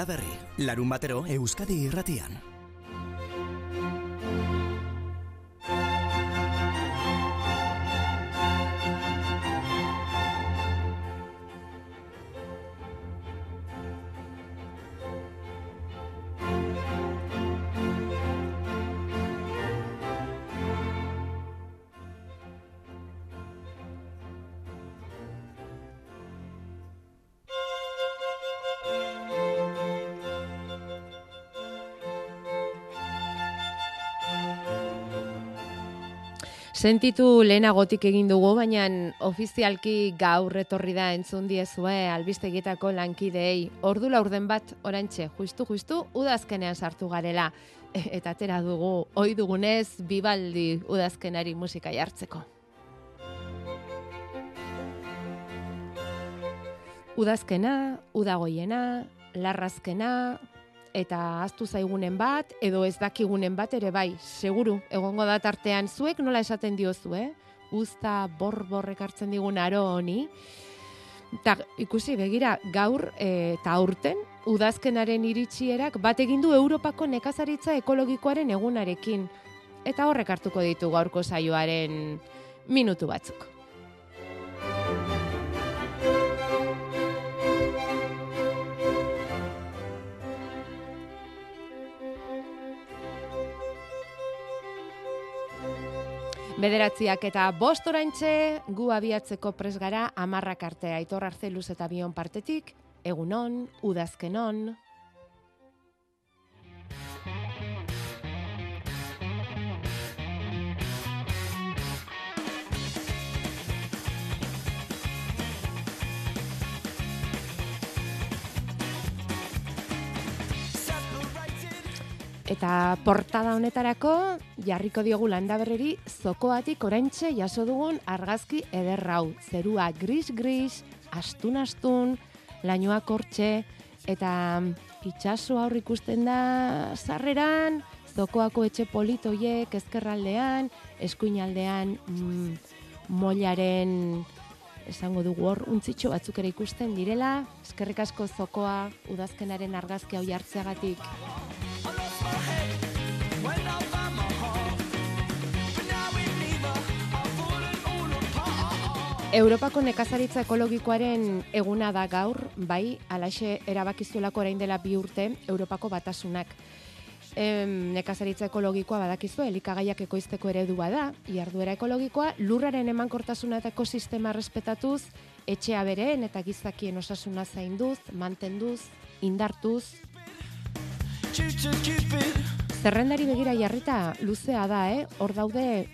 Landa Berri, larun batero Euskadi irratian. Sentitu lehenagotik egin dugu, baina ofizialki gaur etorri da entzun diezue albistegietako lankideei. Ordu laurden bat orantxe, justu justu udazkenean sartu garela. E, eta atera dugu, oi dugunez, bibaldi udazkenari musika jartzeko. Udazkena, udagoiena, larrazkena, eta aztu zaigunen bat, edo ez dakigunen bat ere bai, seguru, egongo da tartean zuek nola esaten diozu, eh? Uzta borborrek hartzen digun aro honi. Ta, ikusi, begira, gaur eta aurten, udazkenaren iritsierak bat egin du Europako nekazaritza ekologikoaren egunarekin. Eta horrek hartuko ditu gaurko saioaren minutu batzuk. Bederatziak eta bost oraintxe gu abiatzeko presgara amarrak artea. Aitor Arzeluz eta bion partetik, egunon, udazkenon, Eta portada honetarako jarriko diogu landaberreri zokoatik oraintxe jaso dugun argazki ederrau. Zerua gris-gris, astun-astun, lainoak hortxe, eta itxaso aurri ikusten da zarreran, zokoako etxe politoiek ezkerraldean, eskuinaldean mm, mollaren esango dugu hor untzitxo batzuk ere ikusten direla, eskerrik asko zokoa udazkenaren argazki hau jartzeagatik. Europako nekazaritza ekologikoaren eguna da gaur, bai, alaxe erabakizuelako orain dela bi urte Europako batasunak. Em, nekazaritza ekologikoa badakizu, elikagaiak ekoizteko eredua da, iarduera ekologikoa, lurraren emankortasuna eta ekosistema respetatuz, etxea bereen eta gizakien osasuna zainduz, mantenduz, indartuz. Zerrendari begira jarrita luzea da, eh? Hor daude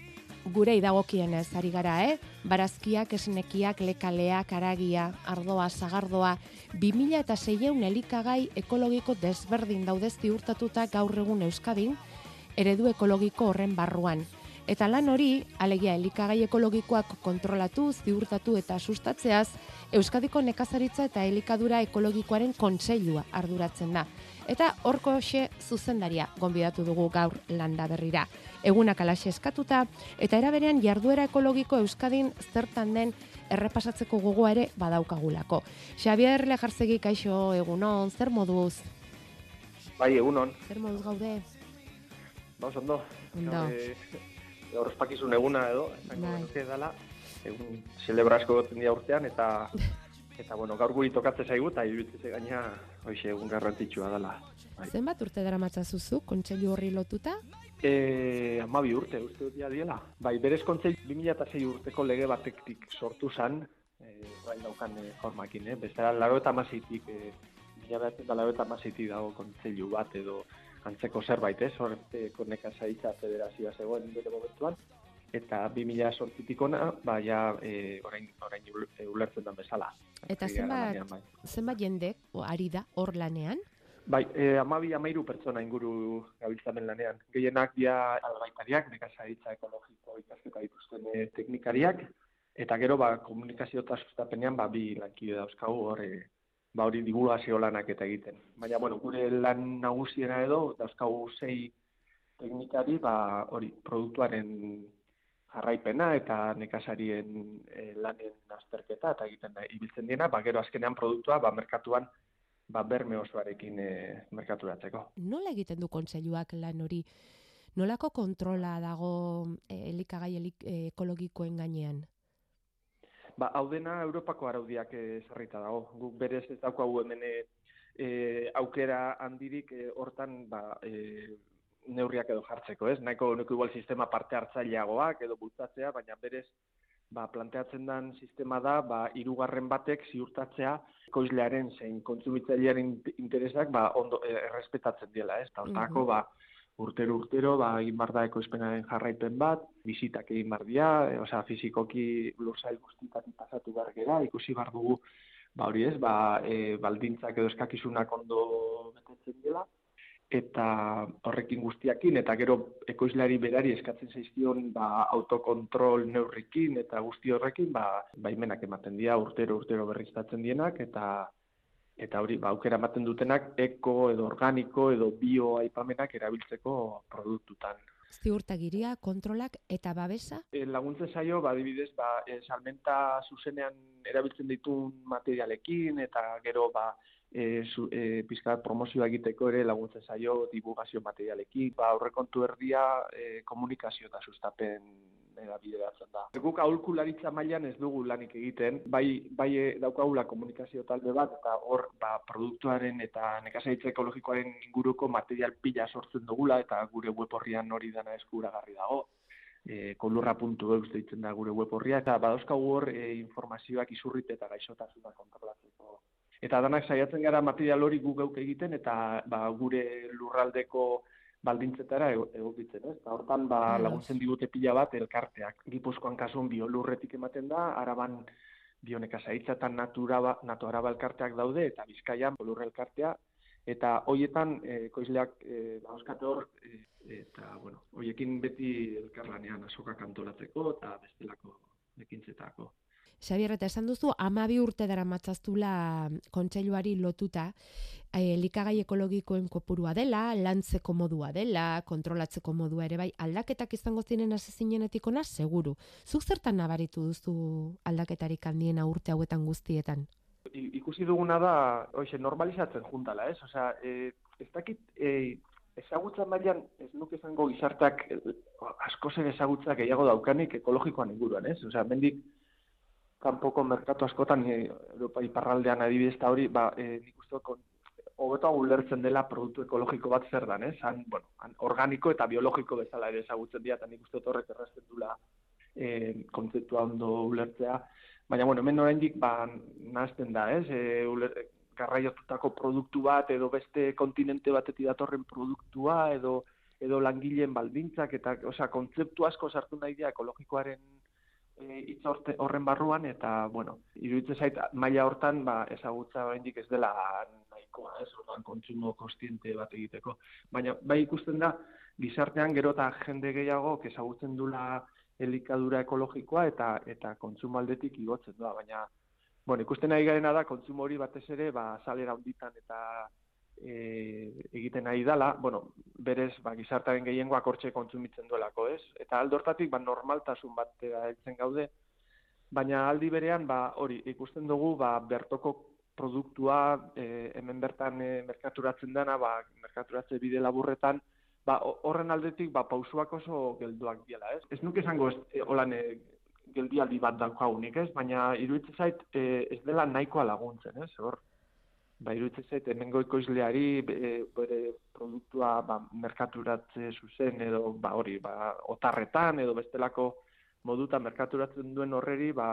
gure idagokienez ari gara, eh? Barazkiak, esnekiak, lekaleak, aragia, ardoa, zagardoa, 2000 eta zeieun elikagai ekologiko desberdin daudez ziurtatuta gaur egun Euskadin, eredu ekologiko horren barruan. Eta lan hori, alegia elikagai ekologikoak kontrolatu, ziurtatu eta sustatzeaz, Euskadiko nekazaritza eta elikadura ekologikoaren kontseilua arduratzen da. Eta horko xe zuzendaria gonbidatu dugu gaur landa berrira. Egunak alaxe eskatuta, eta eraberean jarduera ekologiko Euskadin zertan den errepasatzeko gogoa ere badaukagulako. Xabier Lejarzegi kaixo egunon, zer moduz? Bai, egunon. Zer moduz gaude? Ba, ondo. Ondo. Gaur espakizun eguna edo, Bai. dela, egun celebrazko goten dia urtean, eta Eta, bueno, gaur guri tokatze zaigu, eta iruditzen gaina, hoxe, egun garrantzitsua dela. Bai. Zenbat urte dara matzazuzu, kontseilu horri lotuta? E, amabi urte, uste dut diela. Bai, berez kontseilu 2006 urteko lege batektik sortu zan, e, bai daukan e, formakin, eh? Bestera, laro eta mazitik, e, mila behatzen da laro eta mazitik dago kontseilu bat edo antzeko zerbait, ez? Horreteko nekazaitza federazioa zegoen bere momentuan eta 2000 sortzitik ona, ba, ja, e, orain, orain ulertzen den bezala. Eta zenbat, bai. zenbat jende ari da hor lanean? Bai, e, amabi amairu pertsona inguru gabiltzamen lanean. Gehienak dia albaitariak, nekazaritza ekologiko ikasketa dituzten e, teknikariak, eta gero ba, komunikazio eta sustapenean ba, bi lankide dauzkagu hor, e, ba, hori digulazio lanak eta egiten. Baina, bueno, gure lan nagusiena edo, dauzkagu sei teknikari, ba, hori, produktuaren jarraipena eta nekasarien e, lanen azterketa eta egiten da ibiltzen diena, ba gero azkenean produktua ba merkatuan ba, berme osoarekin e, merkaturatzeko. Nola egiten du kontseiluak lan hori? Nolako kontrola dago e, elikagai elik, ekologikoen gainean? Ba, hau dena Europako araudiak esarrita dago. Guk berez ez daukagu hemen e, aukera handirik hortan ba, e, neurriak edo jartzeko, ez? Nahiko nuke igual sistema parte hartzaileagoak edo bultzatzea, baina berez ba, planteatzen den sistema da, ba, irugarren batek ziurtatzea koizlearen zein kontsumitzailearen interesak ba, ondo e, errespetatzen diela, ez? Hortako, ba, urtero urtero ba egin bar da ekoizpenaren jarraipen bat, bisitak egin bar dira, e, osea fisikoki lursail guztitatik pasatu bar gera, ikusi bar dugu ba hori ez, ba e, baldintzak edo eskakizunak ondo betetzen dela eta horrekin guztiakin eta gero ekoizleari berari eskatzen zaizkion ba autokontrol neurrikin eta guzti horrekin ba baimenak ematen dira urtero urtero berriztatzen dienak eta eta hori ba aukera ematen dutenak eko edo organiko edo bio aipamenak erabiltzeko produktutan. Ziurtagiria, kontrolak eta babesa? E, laguntzen saio, ba, adibidez, ba, e, salmenta zuzenean erabiltzen ditun materialekin, eta gero, ba, e, zu, e, promozioa egiteko ere laguntzen zaio divulgazio materialekin, ba, aurrekontu erdia e, komunikazio eta sustapen era bideratzen da. Guk aholkularitza mailan ez dugu lanik egiten, bai bai daukagula komunikazio talde bat eta hor ba, produktuaren eta nekazaritza ekologikoaren inguruko material pila sortzen dugula eta gure web horrian hori dana eskuragarri dago. E, kolurra.eu deitzen da gure web horria eta badauzkagu hor e, informazioak izurrit eta gaixotasuna kontrolatzeko. Eta danak saiatzen gara material hori gu geuk egiten eta ba, gure lurraldeko baldintzetara egokitzen, ez? Eta hortan ba laguntzen digute pila bat elkarteak. Gipuzkoan kasuan biolurretik ematen da, Araban bioneka saitzatan natura ba, nato araba elkarteak daude eta Bizkaian bolurre elkartea eta hoietan ekoizleak eh ba hor eh, eta bueno, hoiekin beti elkarlanean asoka kantolatzeko eta bestelako ekintzetako. Xabier, eta esan duzu, amabi urte dara matzaztula kontseiluari lotuta, e, likagai ekologikoen kopurua dela, lantzeko modua dela, kontrolatzeko modua ere bai, aldaketak izango ziren asezinenetik ona, seguru. Zuk zertan nabaritu duzu aldaketarik handiena urte hauetan guztietan? ikusi duguna da, oixe, normalizatzen juntala, ez? Osea, e, ez dakit, e, ezagutza mailan ez nuke izango gizartak asko zer ezagutza gehiago daukanik ekologikoan inguruan, ez? Osea, mendik kanpoko merkatu askotan e, Europa iparraldean adibidez ta hori, ba, e, nik uste hobeto ulertzen dela produktu ekologiko bat zer dan, eh? Han, bueno, organiko eta biologiko bezala ere ezagutzen dira, eta nik uste horrek errazten dula e, kontzeptua ondo ulertzea. Baina, bueno, hemen oraindik ba, nazten da, ez? E, uler, garraiotutako produktu bat, edo beste kontinente batetik datorren produktua, edo edo langileen baldintzak, eta, osea, kontzeptu asko sartu nahi dira ekologikoaren e, hitz horren barruan eta bueno, iruditzen zait maila hortan ba ezagutza oraindik ez dela nahikoa, ez, orduan kontsumo kostiente bat egiteko. Baina bai ikusten da gizartean gero eta jende gehiago ezagutzen dula elikadura ekologikoa eta eta kontsumo aldetik igotzen da, baina bueno, ikusten nahi garena da kontsumo hori batez ere ba salera honditan eta e, egiten nahi dala, bueno, berez, ba, gizartaren gehiengoak hortxe kontsumitzen duelako, ez? Eta aldortatik, ba, normaltasun bat heltzen gaude, baina aldi berean, ba, hori, ikusten dugu, ba, bertoko produktua e, hemen bertan e, merkaturatzen dena, ba, merkaturatze bide laburretan, ba, horren aldetik, ba, pausuak oso gelduak diela, ez? Ez nuke esango, ez, holan, e, geldialdi bat daukagunik, ez? Baina, iruditzen zait, e, ez dela nahikoa laguntzen, ez? Hor, ba, iruditzen zait, hemengo ekoizleari bere produktua ba, merkaturatze zuzen edo ba, hori, ba, otarretan edo bestelako moduta merkaturatzen duen horreri, ba,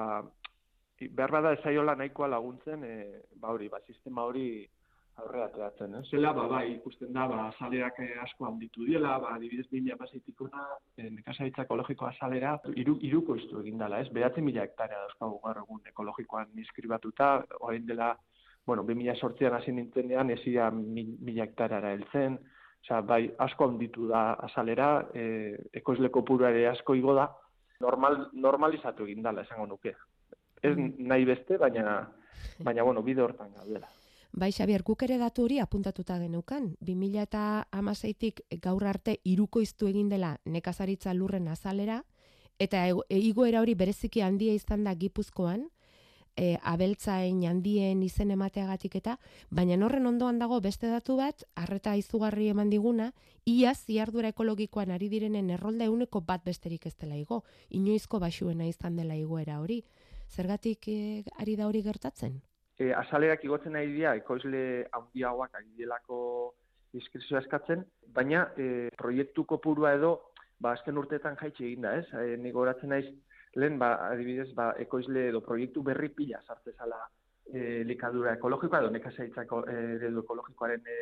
behar bada esaiola nahikoa laguntzen, e, ba, hori, ba, sistema hori aurrera ateratzen, eh? Zela, ba, bai, ikusten da, ba, salerak asko handitu diela, ba, adibidez mila bazitik ona, e, nekazaritza ekologikoa salera, iru, iruko iztu egin dela, ez? Behatzen mila hektarea dauzkagu gaur egun ekologikoan inskribatuta, orain dela, bueno, 2008an hasi nintzenean, ezia mila hektarara heltzen, Osea, bai, asko handitu da azalera, e, ekoizleko ere asko igo da, normal, normalizatu egin dala, esango nuke. Ez mm. nahi beste, baina, baina bueno, bide hortan gaudela. Bai, Xabier, guk ere datu hori apuntatuta genukan. 2000 eta amaseitik gaur arte iruko iztu egin dela nekazaritza lurren azalera, eta igoera hori bereziki handia izan da gipuzkoan, e, abeltzain handien izen emateagatik eta, baina horren ondoan dago beste datu bat, arreta izugarri eman diguna, ia ziardura ekologikoan ari direnen errolda euneko bat besterik ez dela igo, inoizko basuena izan dela igoera hori. Zergatik e, ari da hori gertatzen? E, azaleak igotzen nahi dira, ekoizle handiagoak ari delako diskrizioa eskatzen, baina e, proiektu kopurua edo, ba, azken urteetan jaitxe egin da, ez? E, Nigo naiz, lehen, ba, adibidez, ba, ekoizle edo proiektu berri pila sartzezala e, likadura ekologikoa edo nekazaitzako e, eredu ekologikoaren e,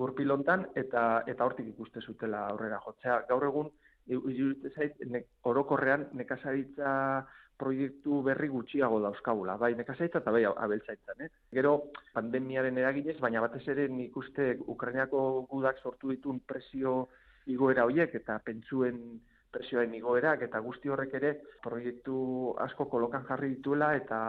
gurpilontan eta eta hortik ikuste zutela aurrera jotzea. Gaur egun, iruditzen zait, ne, orokorrean nekazaritza proiektu berri gutxiago dauzkagula, bai nekazaitza eta bai abeltzaitzan. Eh? Gero pandemiaren eraginez, baina batez ere nik Ukrainiako gudak sortu ditun presio igoera horiek eta pentsuen presioen igoerak eta guzti horrek ere proiektu asko kolokan jarri dituela eta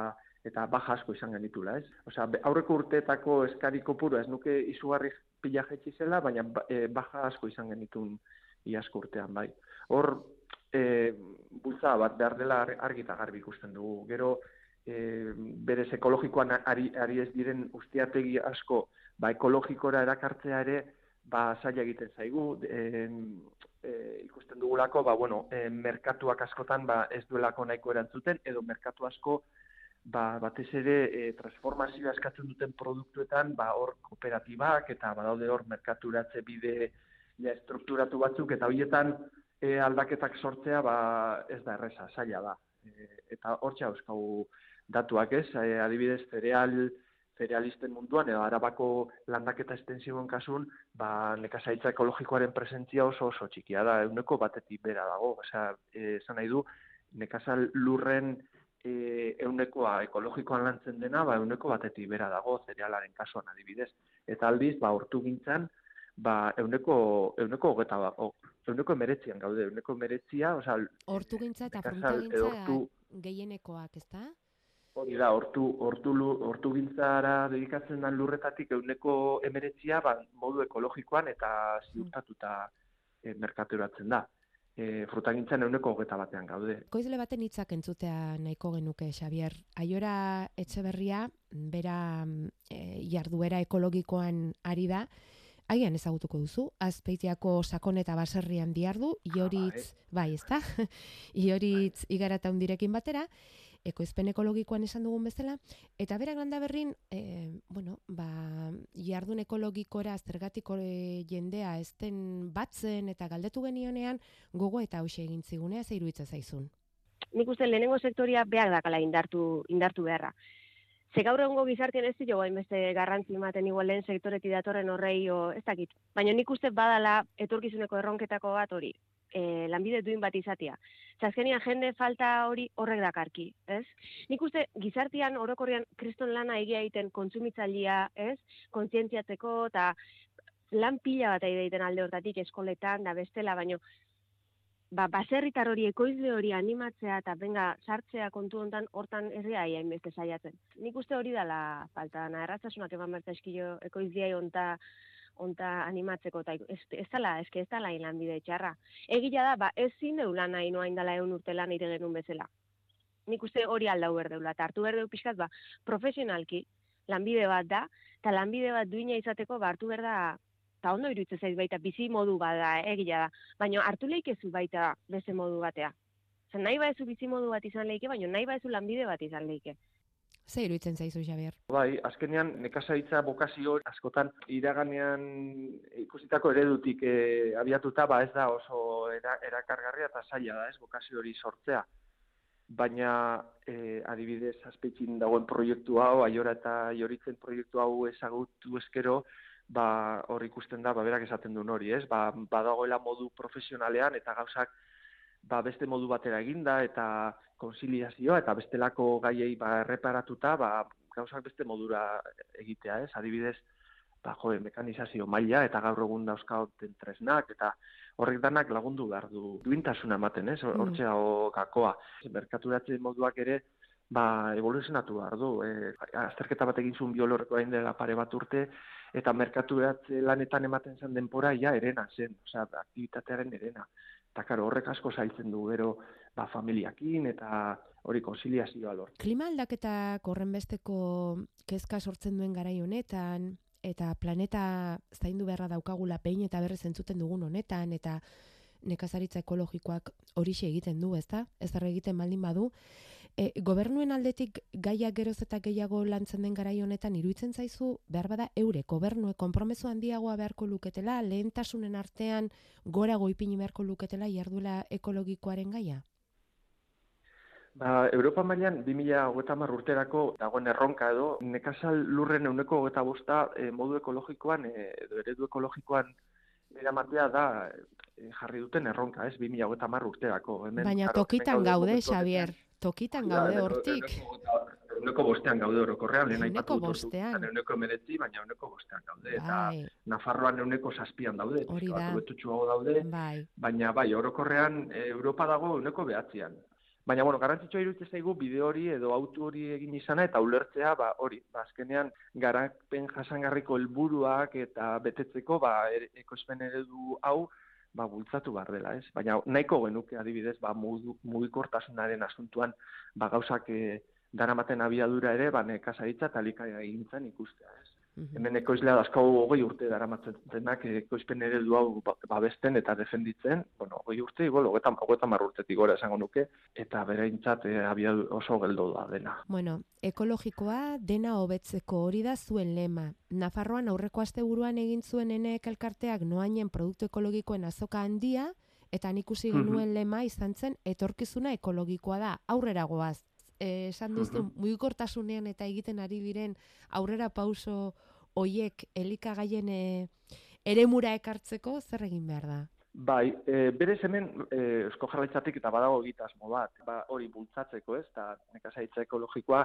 eta baja asko izan genitula, ez? Osea, aurreko urteetako eskari kopuru ez nuke izugarri pila zela, baina e, baja asko izan genitun iasko urtean, bai. Hor, e, bultza bat behar dela argi eta garbi ikusten dugu. Gero, e, berez ekologikoan ari, ari ez diren ustiategi asko, ba, ekologikora erakartzea ere, ba, zaila egiten zaigu, e, e, ikusten dugulako, ba, bueno, e, merkatuak askotan ba, ez duelako nahiko erantzuten, edo merkatu asko ba, batez ere e, transformazioa eskatzen duten produktuetan ba, hor kooperatibak eta badaude hor merkaturatze bide ja, strukturatu batzuk, eta horietan e, aldaketak sortzea ba, ez da erresa, zaila da. E, eta hor euskau datuak ez, e, adibidez, cereal, cerealisten munduan, edo arabako landaketa estensioen kasun, ba, nekazaitza ekologikoaren presentzia oso oso txikia da, euneko batetik bera dago, osea, esan nahi du, nekazal lurren e, eunekoa ekologikoan lantzen dena, ba, euneko batetik bera dago, zerealaren kasuan adibidez. Eta aldiz, ba, hortu gintzan, ba, euneko, euneko geta, o, euneko emeretzian gaude, euneko emeretzia, osea... Hortu gintza eta fruta gintza gehienekoak, ez da? Hori da, hortu, hortu, hortu gintzara dedikatzen den lurretatik euneko emeretzia ba, modu ekologikoan eta ziurtatuta e, merkaturatzen da. E, fruta gintzen euneko hogeta batean gaude. Koizle baten hitzak entzutea nahiko genuke, Xavier. Aiora etxeberria, bera e, jarduera ekologikoan ari da, Agian ezagutuko duzu, azpeitiako sakon eta baserrian diardu, ioritz, ah, bai, bai ez da, ioritz igarata hundirekin batera, ekoizpen ekologikoan esan dugun bezala, eta berak landa berrin, e, bueno, ba, jardun ekologikora zergatik jendea ezten batzen eta galdetu genionean, gogo eta hause egin zigunea zeiru itza zaizun. Nik uste lehenengo sektoria behar dakala indartu, indartu beharra. Ze gaur egongo gizartien ez dira beste garrantzi ematen igual lehen sektoreti datorren horrei o, ez dakit. Baina nik uste badala etorkizuneko erronketako bat hori, e, lanbide duin bat izatea. Zazkenian jende falta hori horrek dakarki, ez? Nik uste gizartian orokorrian kriston lana egia egiten kontsumitzailia, ez? Kontzientziatzeko eta lan pila bat egiten alde hortatik eskoletan da bestela, baino ba, baserritar hori ekoizle hori animatzea eta benga sartzea kontu hontan hortan herria hain beste saiatzen. Nik uste hori dela falta, na erratzasunak eman berta eskio ekoizlea honta onta animatzeko eta ez, ez dala, ez ez dala lanbide txarra. Egia da, ba, ez zin lan nahi noa indala egun urte lan ire genuen bezala. Nik uste hori aldau berdeula, eta hartu berdeu pixkat, ba, profesionalki, lanbide bat da, eta lanbide bat duina izateko, ba, hartu berda, eta ondo iruditzen zaiz baita, bizi modu bada, egia da, baina hartu leikezu baita beste modu batea. Zer nahi ba bizi modu bat izan leike, baina nahi ba lanbide bat izan leike. Ze iruditzen zaizu, Javier? Bai, azkenean, nekazaritza bokazio askotan iraganean ikusitako eredutik e, abiatuta, ba ez da oso era, erakargarria eta zaila da, ez, bokazio hori sortzea. Baina, e, adibidez, azpeitzin dagoen proiektu hau, aiora eta joritzen proiektu hau ezagutu eskero, ba, hor ikusten da, ba, berak esaten duen hori, ez? Ba, badagoela modu profesionalean eta gauzak ba, beste modu batera eginda eta konsiliazioa eta bestelako gaiei ba, erreparatuta ba, gauzak beste modura egitea, ez? Adibidez, ba, jo, mekanizazio maila eta gaur egun dauzkauten tresnak eta horrek danak lagundu behar du duintasuna ematen, ez? Hortzea mm. gakoa. Merkaturatze moduak ere ba, evoluzionatu behar du. E, azterketa bat egin zuen biolorreko hain dela pare bat urte, eta merkaturatze lanetan ematen zen denpora, ja, erena zen, osea, aktivitatearen erena Eta karo, horrek asko zailtzen du gero ba, familiakin eta hori konsiliazioa lort. Klima aldaketak horren besteko kezka sortzen duen garai honetan, eta planeta zaindu beharra daukagula pein eta berrez entzuten dugun honetan, eta nekazaritza ekologikoak horixe egiten du, ezta? Ez egiten baldin badu. E, gobernuen aldetik gaia geroz eta gehiago lantzen den garai honetan iruditzen zaizu behar bada eure gobernue konpromesu handiagoa beharko luketela, lehentasunen artean gora goipini beharko luketela jarduela ekologikoaren gaia? Ba, Europa mailan 2030 urterako dagoen erronka edo nekazal lurren euneko eta bosta e, modu ekologikoan e, edo eredu ekologikoan eramatea da e, jarri duten erronka, ez 2030 urterako. Hemen, Baina tokitan gaude, Xavier, tokitan gaude hortik. Euneko bostean gaude orokorrean, lehen aipatu bostean. Euneko meretzi, baina euneko bostean gaude. Eta bai. Nafarroan euneko saspian daude. Hori da. daude. Bai. Baina bai, orokorrean Europa dago euneko behatzean. Baina, bueno, garantzitsua iruditzen zaigu bideo hori edo autu hori egin izana eta ulertzea, ba, hori, ba, azkenean garapen jasangarriko helburuak eta betetzeko, ba, er, ekospen eredu hau, ba, bultzatu behar dela, ez? Baina, nahiko genuke adibidez, ba, mugikortasunaren asuntuan, ba, gauzak e, daramaten abiadura ere, ba, nekazaritza talika egintzen ikustea. Hemen ekoizlea dazkau hogei urte daramatzen denak ekoizpen ere du hau ba, babesten eta defenditzen, bueno, hogei urte, igual, hogeta mar urtetik gora esango nuke, eta bere intzat e, oso geldo da dena. Bueno, ekologikoa dena hobetzeko hori da zuen lema. Nafarroan aurreko asteburuan egin zuen enek elkarteak noainen produktu ekologikoen azoka handia, eta nik usi genuen lema izan zen etorkizuna ekologikoa da, aurrera goaz, eh, esan duzu, mugikortasunean eta egiten ari diren aurrera pauso hoiek elikagaien e, eremura ekartzeko zer egin behar da? Bai, e, berez hemen e, eusko jarraitzatik eta badago egitasmo bat, ba, hori bultzatzeko ez, eta nekazaitza ekologikoa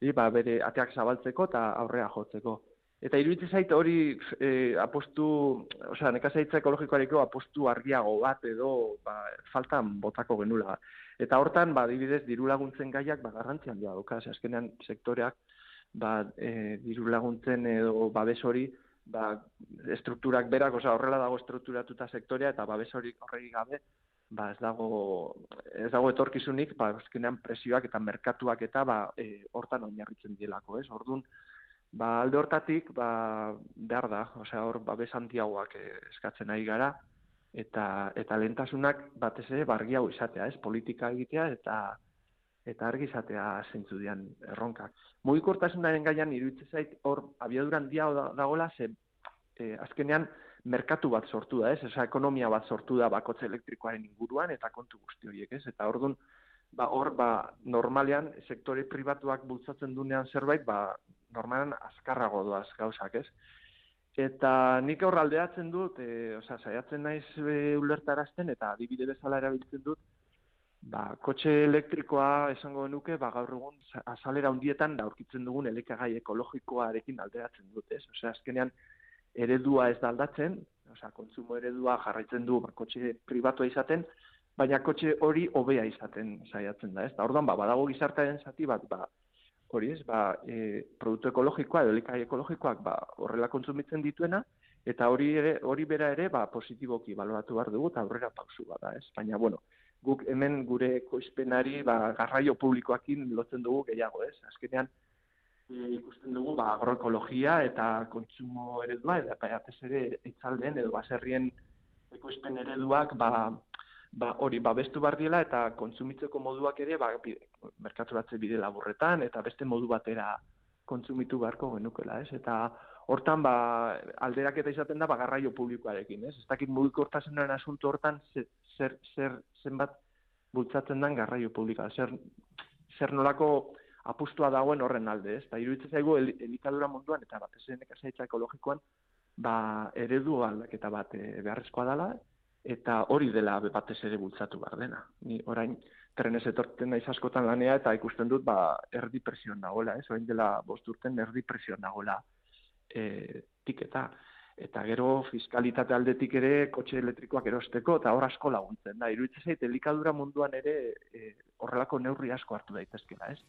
e, ba, bere ateak zabaltzeko eta aurrea jotzeko. Eta iruditzen zait hori e, apostu, osea, nekazaitza ekologikoareko apostu argiago bat edo ba, faltan botako genula. Eta hortan, ba, dibidez, diru laguntzen gaiak, ba, garrantzian dira, doka, azkenean sektoreak, ba, e, diru laguntzen edo babes hori, ba, estrukturak berak, oza, horrela dago estrukturatuta sektorea, eta babes hori horregi gabe, ba, ez dago, ez dago etorkizunik, ba, azkenean presioak eta merkatuak eta, ba, e, hortan oinarritzen dielako, ez? Orduan, ba, alde hortatik, ba, behar da, osea, hor, babes handiagoak e, eskatzen ari gara, eta eta lentasunak batez ere bargi hau izatea, ez? Politika egitea eta eta argi izatea zeintzu dian erronkak. Mugikortasunaren gaian iruditzen zait hor abiadura handia dagoela ze e, azkenean merkatu bat sortu da, ez? Esa ekonomia bat sortu da bakotze elektrikoaren inguruan eta kontu guzti horiek, ez? Eta ordun ba hor ba normalean sektore pribatuak bultzatzen dunean zerbait, ba normalean azkarrago doaz gauzak, ez? Eta nik aurra aldeatzen dut, e, oza, saiatzen naiz e, ulertarazten eta adibide bezala erabiltzen dut, ba, kotxe elektrikoa esango nuke, ba, gaur egun azalera hundietan da aurkitzen dugun elekagai ekologikoarekin aldeatzen dut, ez? Osea, azkenean eredua ez da aldatzen, osea, kontsumo eredua jarraitzen du ba, kotxe pribatua izaten, baina kotxe hori hobea izaten saiatzen da, ez? Da, orduan, ba, badago gizartaren zati bat, ba, hori ez, ba, e, produktu ekologikoa, eolikai ekologikoak, ba, horrela kontsumitzen dituena, eta hori ere, hori bera ere, ba, positiboki baloratu behar dugu, eta aurrera pausu bada, ez? Baina, bueno, guk hemen gure koizpenari, ba, garraio publikoakin lotzen dugu gehiago, ez? Azkenean, e, ikusten dugu, ba, agroekologia eta kontsumo eredua, eta batez ere, itzalden, edo baserrien ekoizpen ereduak, ba, ba, hori babestu bar diela eta kontsumitzeko moduak ere ba, merkaturatze bide laburretan eta beste modu batera kontsumitu beharko genukela, ez? Eta hortan ba, alderak eta izaten da bagarraio publikoarekin, ez? Ez dakit mugikortasunaren asunto hortan zer, zer, zenbat bultzatzen den garraio publika, zer, zer nolako apustua dagoen horren alde, ez? Eta iruditzen zaigu elikadura munduan eta bat ezen ekazaitza ekologikoan ba, eredu aldaketa bat e, beharrezkoa dela, eta hori dela batez ere bultzatu behar dena. Ni orain trenez etorten naiz askotan lanea eta ikusten dut ba erdi presioan dagoela, ez? Orain dela bost urten erdi presioan dagoela e, tiketa. Eta gero fiskalitate aldetik ere kotxe elektrikoak erosteko eta hor asko laguntzen da. Iruditzen zait elikadura munduan ere e, horrelako neurri asko hartu daitezkela, ez?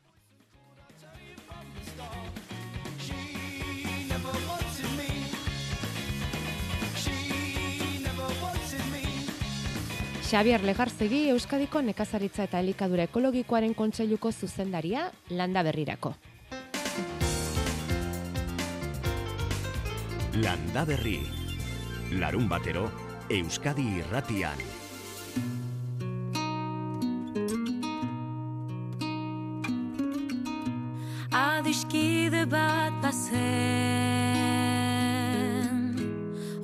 Xavier Legarzegi Euskadiko nekazaritza eta elikadura ekologikoaren kontseiluko zuzendaria landa berrirako. Landa berri. Larun batero, Euskadi irratian. Adiskide bat bazen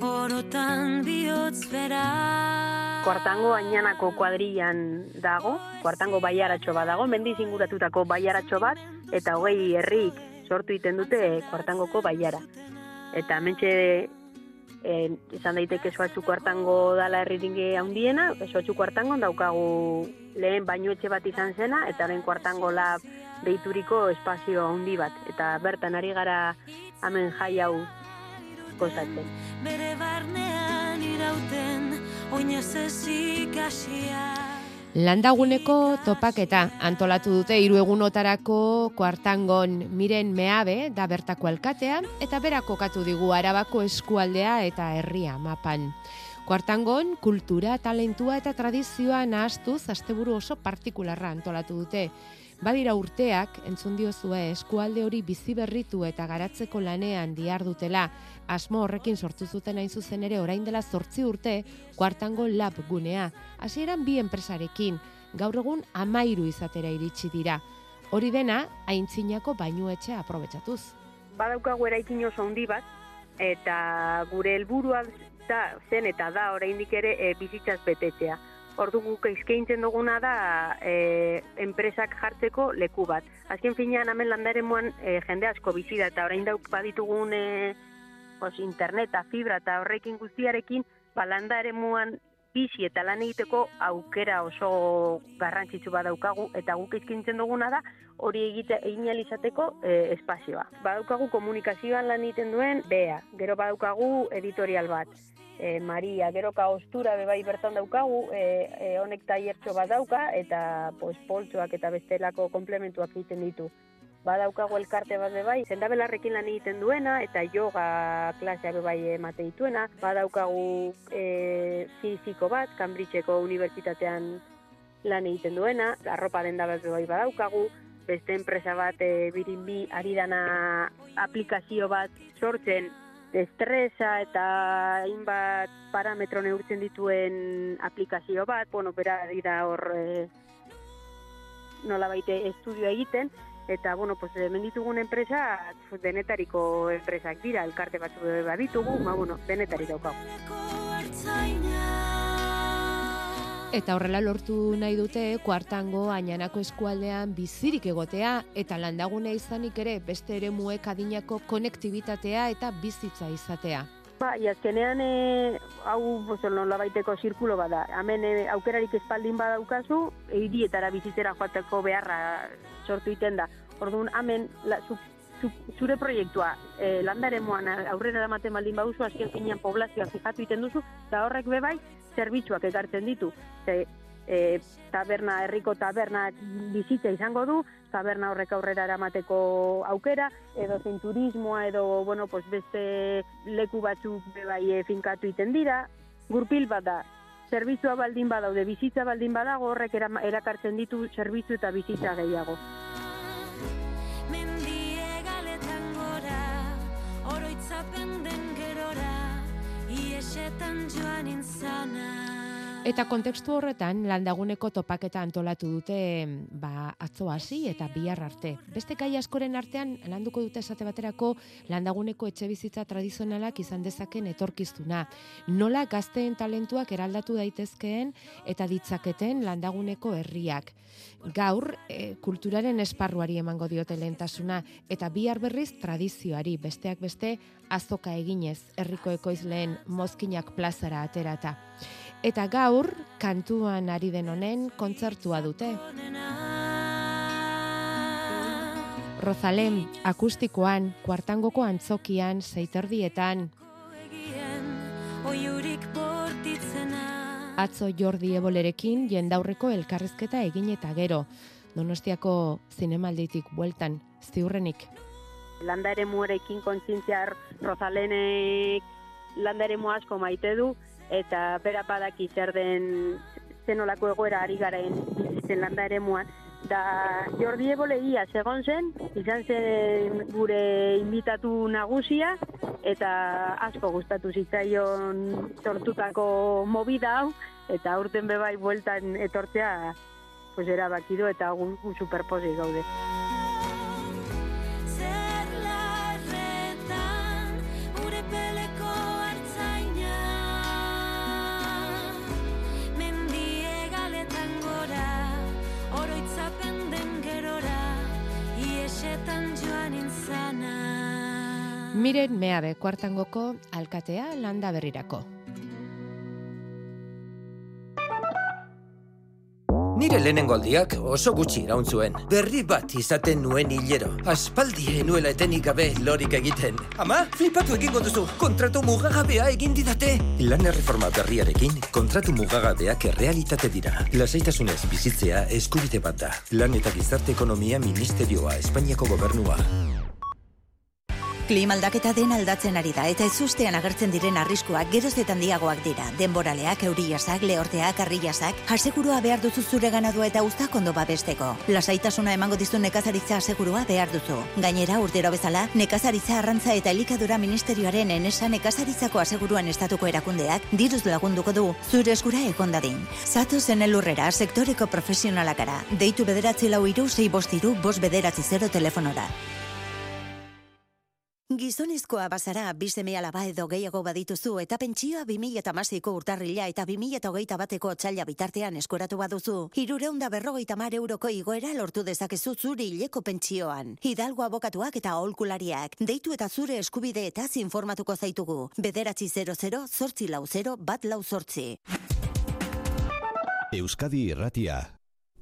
Orotan bihotz bera Kuartango ainanako kuadrillan dago, kuartango baiaratxo bat dago, mendiz inguratutako baiaratxo bat, eta hogei herrik sortu iten dute kuartangoko baiara. Eta mentxe e, izan daiteke soatxu kuartango dala herriringe handiena, soatxu kuartango daukagu lehen bainuetxe bat izan zena, eta lehen kuartango lab deituriko espazio handi bat. Eta bertan ari gara hemen jai hau gozatzen. Bere barnean irauten Oinez ezik Landaguneko topaketa antolatu dute hiru egunotarako kuartangon miren meabe da bertako alkatea eta berak kokatu digu arabako eskualdea eta herria mapan. Kuartangon kultura, talentua eta tradizioa nahastuz asteburu oso partikularra antolatu dute. Badira urteak, entzun diozue eskualde hori bizi berritu eta garatzeko lanean diar dutela, asmo horrekin sortu zuten hain zuzen ere orain dela zortzi urte, kuartango lab gunea. Hasieran bi enpresarekin, gaur egun amairu izatera iritsi dira. Hori dena, aintzinako bainuetxe aprobetsatuz. Badaukagu eraikin oso handi bat, eta gure helburua da, zen eta da oraindik ere e, bizitzaz betetzea. Ordu guk eskaintzen duguna da e, enpresak jartzeko leku bat. Azken finean hemen landaren muan e, jende asko bizi da eta orain dauk baditugun e, os, interneta, fibra eta horrekin guztiarekin, ba landaren muan bizi eta lan egiteko aukera oso garrantzitsu badaukagu eta guk eskaintzen duguna da hori egite egin izateko e, espazioa. Badaukagu komunikazioan lan egiten duen bea, gero badaukagu editorial bat e, Maria, gero kaostura bebai bertan daukagu, e, e, honek taiertxo bat dauka, eta pues, poltsoak eta bestelako komplementuak egiten ditu. Badaukagu elkarte bat bebai, zendabelarrekin lan egiten duena, eta yoga klasea bebai emate dituena. Badaukagu e, fiziko bat, Cambridgeko unibertsitatean lan egiten duena, arropa denda bat bebai badaukagu, beste enpresa bat e, birinbi ari dana aplikazio bat sortzen estresa eta hainbat parametro neurtzen dituen aplikazio bat, bueno, bera dira hor e, nola baite estudio egiten, eta, bueno, pues, hemen ditugun enpresa, denetariko enpresak dira, elkarte batzu baditugu, ba, bueno, denetari Ertzaina Eta horrela lortu nahi dute kuartango ainanako eskualdean bizirik egotea eta landagune izanik ere beste ere muek adinako konektibitatea eta bizitza izatea. Ba, iazkenean e, hau bozo, nola baiteko zirkulo bada. Hemen e, aukerarik espaldin badaukazu, hirietara bizitzera joateko beharra sortu iten da. Orduan, hemen la, zure proiektua e, landaren moan aurrera damaten baldin baduzu, azken finean poblazioa fijatu iten duzu, eta horrek bebai, zerbitzuak ekartzen ditu. Ze, e, taberna, herriko taberna bizitza izango du, taberna horrek aurrera eramateko aukera, edo zein turismoa, edo, bueno, pues beste leku batzuk bai e, finkatu iten dira. Gurpil bat da, zerbitzua baldin badaude, bizitza baldin badago, horrek erakartzen ditu zerbitzu eta bizitza gehiago. Iesetan joan inzana Eta kontekstu horretan landaguneko topaketa antolatu dute ba, atzo hasi eta bihar arte. Beste kai askoren artean landuko dute esate baterako landaguneko etxe bizitza tradizionalak izan dezaken etorkiztuna. Nola gazteen talentuak eraldatu daitezkeen eta ditzaketen landaguneko herriak. Gaur, e, kulturaren esparruari emango diote lehentasuna eta bihar berriz tradizioari besteak beste azoka eginez herriko ekoizleen mozkinak plazara aterata. Eta gaur, kantuan ari den honen kontzertua dute. Rozalem, akustikoan, kuartangoko antzokian, zeiterdietan, atzo Jordi Ebolerekin jendaurreko elkarrezketa egin eta gero. Donostiako zinemalditik bueltan, ziurrenik. landa ere muerekin kontzientzia rozalenek landa ere asko maite du, eta bera badaki zer den zenolako egoera ari garaen bizitzen landa ere muan. Da Jordi Ebole ia segon zen, izan zen gure invitatu nagusia, eta asko gustatu zitzaion sortutako movida hau, eta aurten bebai bueltan etortzea pues erabaki du eta gu, gu superposi gaude. Iesetan joan inzana Miren meabe kuartangoko alkatea landa berrirako. Nire lehenengo aldiak oso gutxi iraun zuen. Berri bat izaten nuen hilero. Aspaldi nuela etenik gabe lorik egiten. Ama, flipatu egingo duzu. Kontratu mugagabea egin didate. Lan erreforma berriarekin, kontratu mugagabeak errealitate dira. Lasaitasunez bizitzea eskubide bat da. Lan eta gizarte ekonomia ministerioa, Espainiako gobernua. Klima aldaketa den aldatzen ari da eta ezustean agertzen diren arriskuak geroz eta handiagoak dira. Denboraleak, euriasak, lehorteak, arriasak, asegurua behar duzu zure ganadua eta uztak ondo babesteko. Lasaitasuna emango dizu nekazaritza asegurua behar duzu. Gainera, urtero bezala, nekazaritza arrantza eta elikadura ministerioaren enesa nekazaritzako aseguruan estatuko erakundeak diruz lagunduko du zure eskura ekondadin. Zatu zen elurrera sektoreko profesionalakara. Deitu bederatzi lau iru, zei bostiru, bost bederatzi zero telefonora. Gizonezkoa bazara, bizeme alaba edo gehiago badituzu eta pentsioa 2008ko urtarrila eta 2008 bateko txaila bitartean eskoratu baduzu. Hirureunda berrogeita mar euroko igoera lortu dezakezu zuri hileko pentsioan. Hidalgo abokatuak eta aholkulariak. Deitu eta zure eskubide eta informatuko zaitugu. Bederatzi 00 zortzi lau 0 bat lau zortzi. Euskadi Irratia.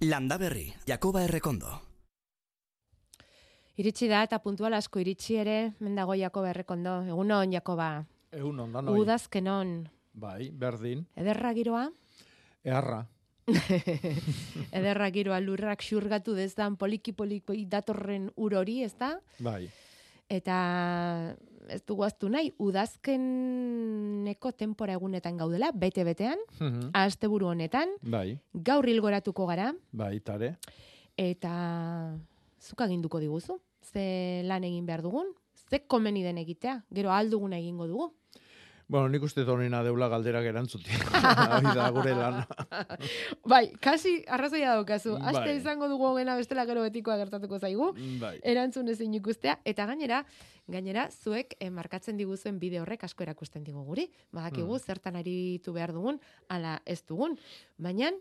Landa berri, Jakoba Errekondo. Iritsi da eta puntual asko iritsi ere, mendago Jakoba errekondo. Egunon, Jakoba. Egun on, danoi. Udazkenon. Bai, berdin. Ederra giroa? Eharra. Ederra giroa lurrak xurgatu dezdan poliki poliki datorren ur hori, ez da? Bai. Eta ez dugu aztu nahi, udazkeneko tempora egunetan gaudela, bete-betean, Mhm. asteburu honetan, Bai, gaur hilgoratuko gara, bai, tare. eta zuk aginduko diguzu. Ze lan egin behar dugun, ze komeni den egitea, gero alduguna egingo dugu. Bueno, nik uste donena deula galderak erantzuti. Hori da gure lana. Bai, kasi arrazoia daukazu. Aste Bai. izango dugu gena bestela gero betikoa gertatuko zaigu. Bai. Erantzun ezin ikustea. Eta gainera, gainera, zuek eh, markatzen diguzuen bide horrek asko erakusten digu guri. Badakigu Mm. zertan aritu behar dugun, ala ez dugun. Baina,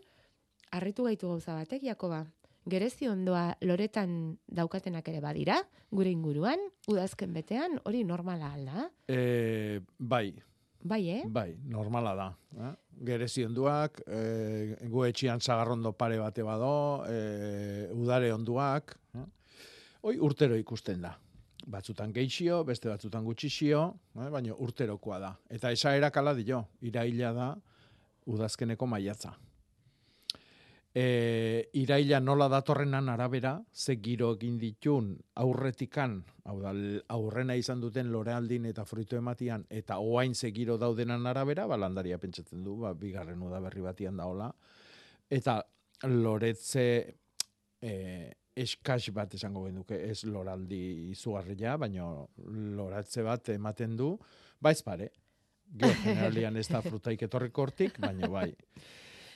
harritu gaitu gauza batek, Jakoba. Gerezi ondoa loretan daukatenak ere badira, gure inguruan, udazken betean, hori normala alda. E, bai, Bai, eh? bai, normala da. Eh? Gerezi onduak, e, gu etxian zagarrondo pare bate bado, e, udare onduak. Eh? Hoi urtero ikusten da. Batzutan geixio, beste batzutan gutxixio, eh? baina urterokoa da. Eta esaerak ala dio, iraila da udazkeneko maiatza. E, iraila nola datorrenan arabera, ze giro egin ditun aurretikan, hau da, aurrena izan duten lorealdin eta fruito ematian, eta oain ze giro daudenan arabera, ba, landaria pentsatzen du, ba, bigarren uda berri batian daola. Eta loretze e, eskas bat esango genuke, ez loraldi izugarria, baina loratze bat ematen du, ba ez pare. Gero generalian ez da frutaik etorriko hortik, baina bai.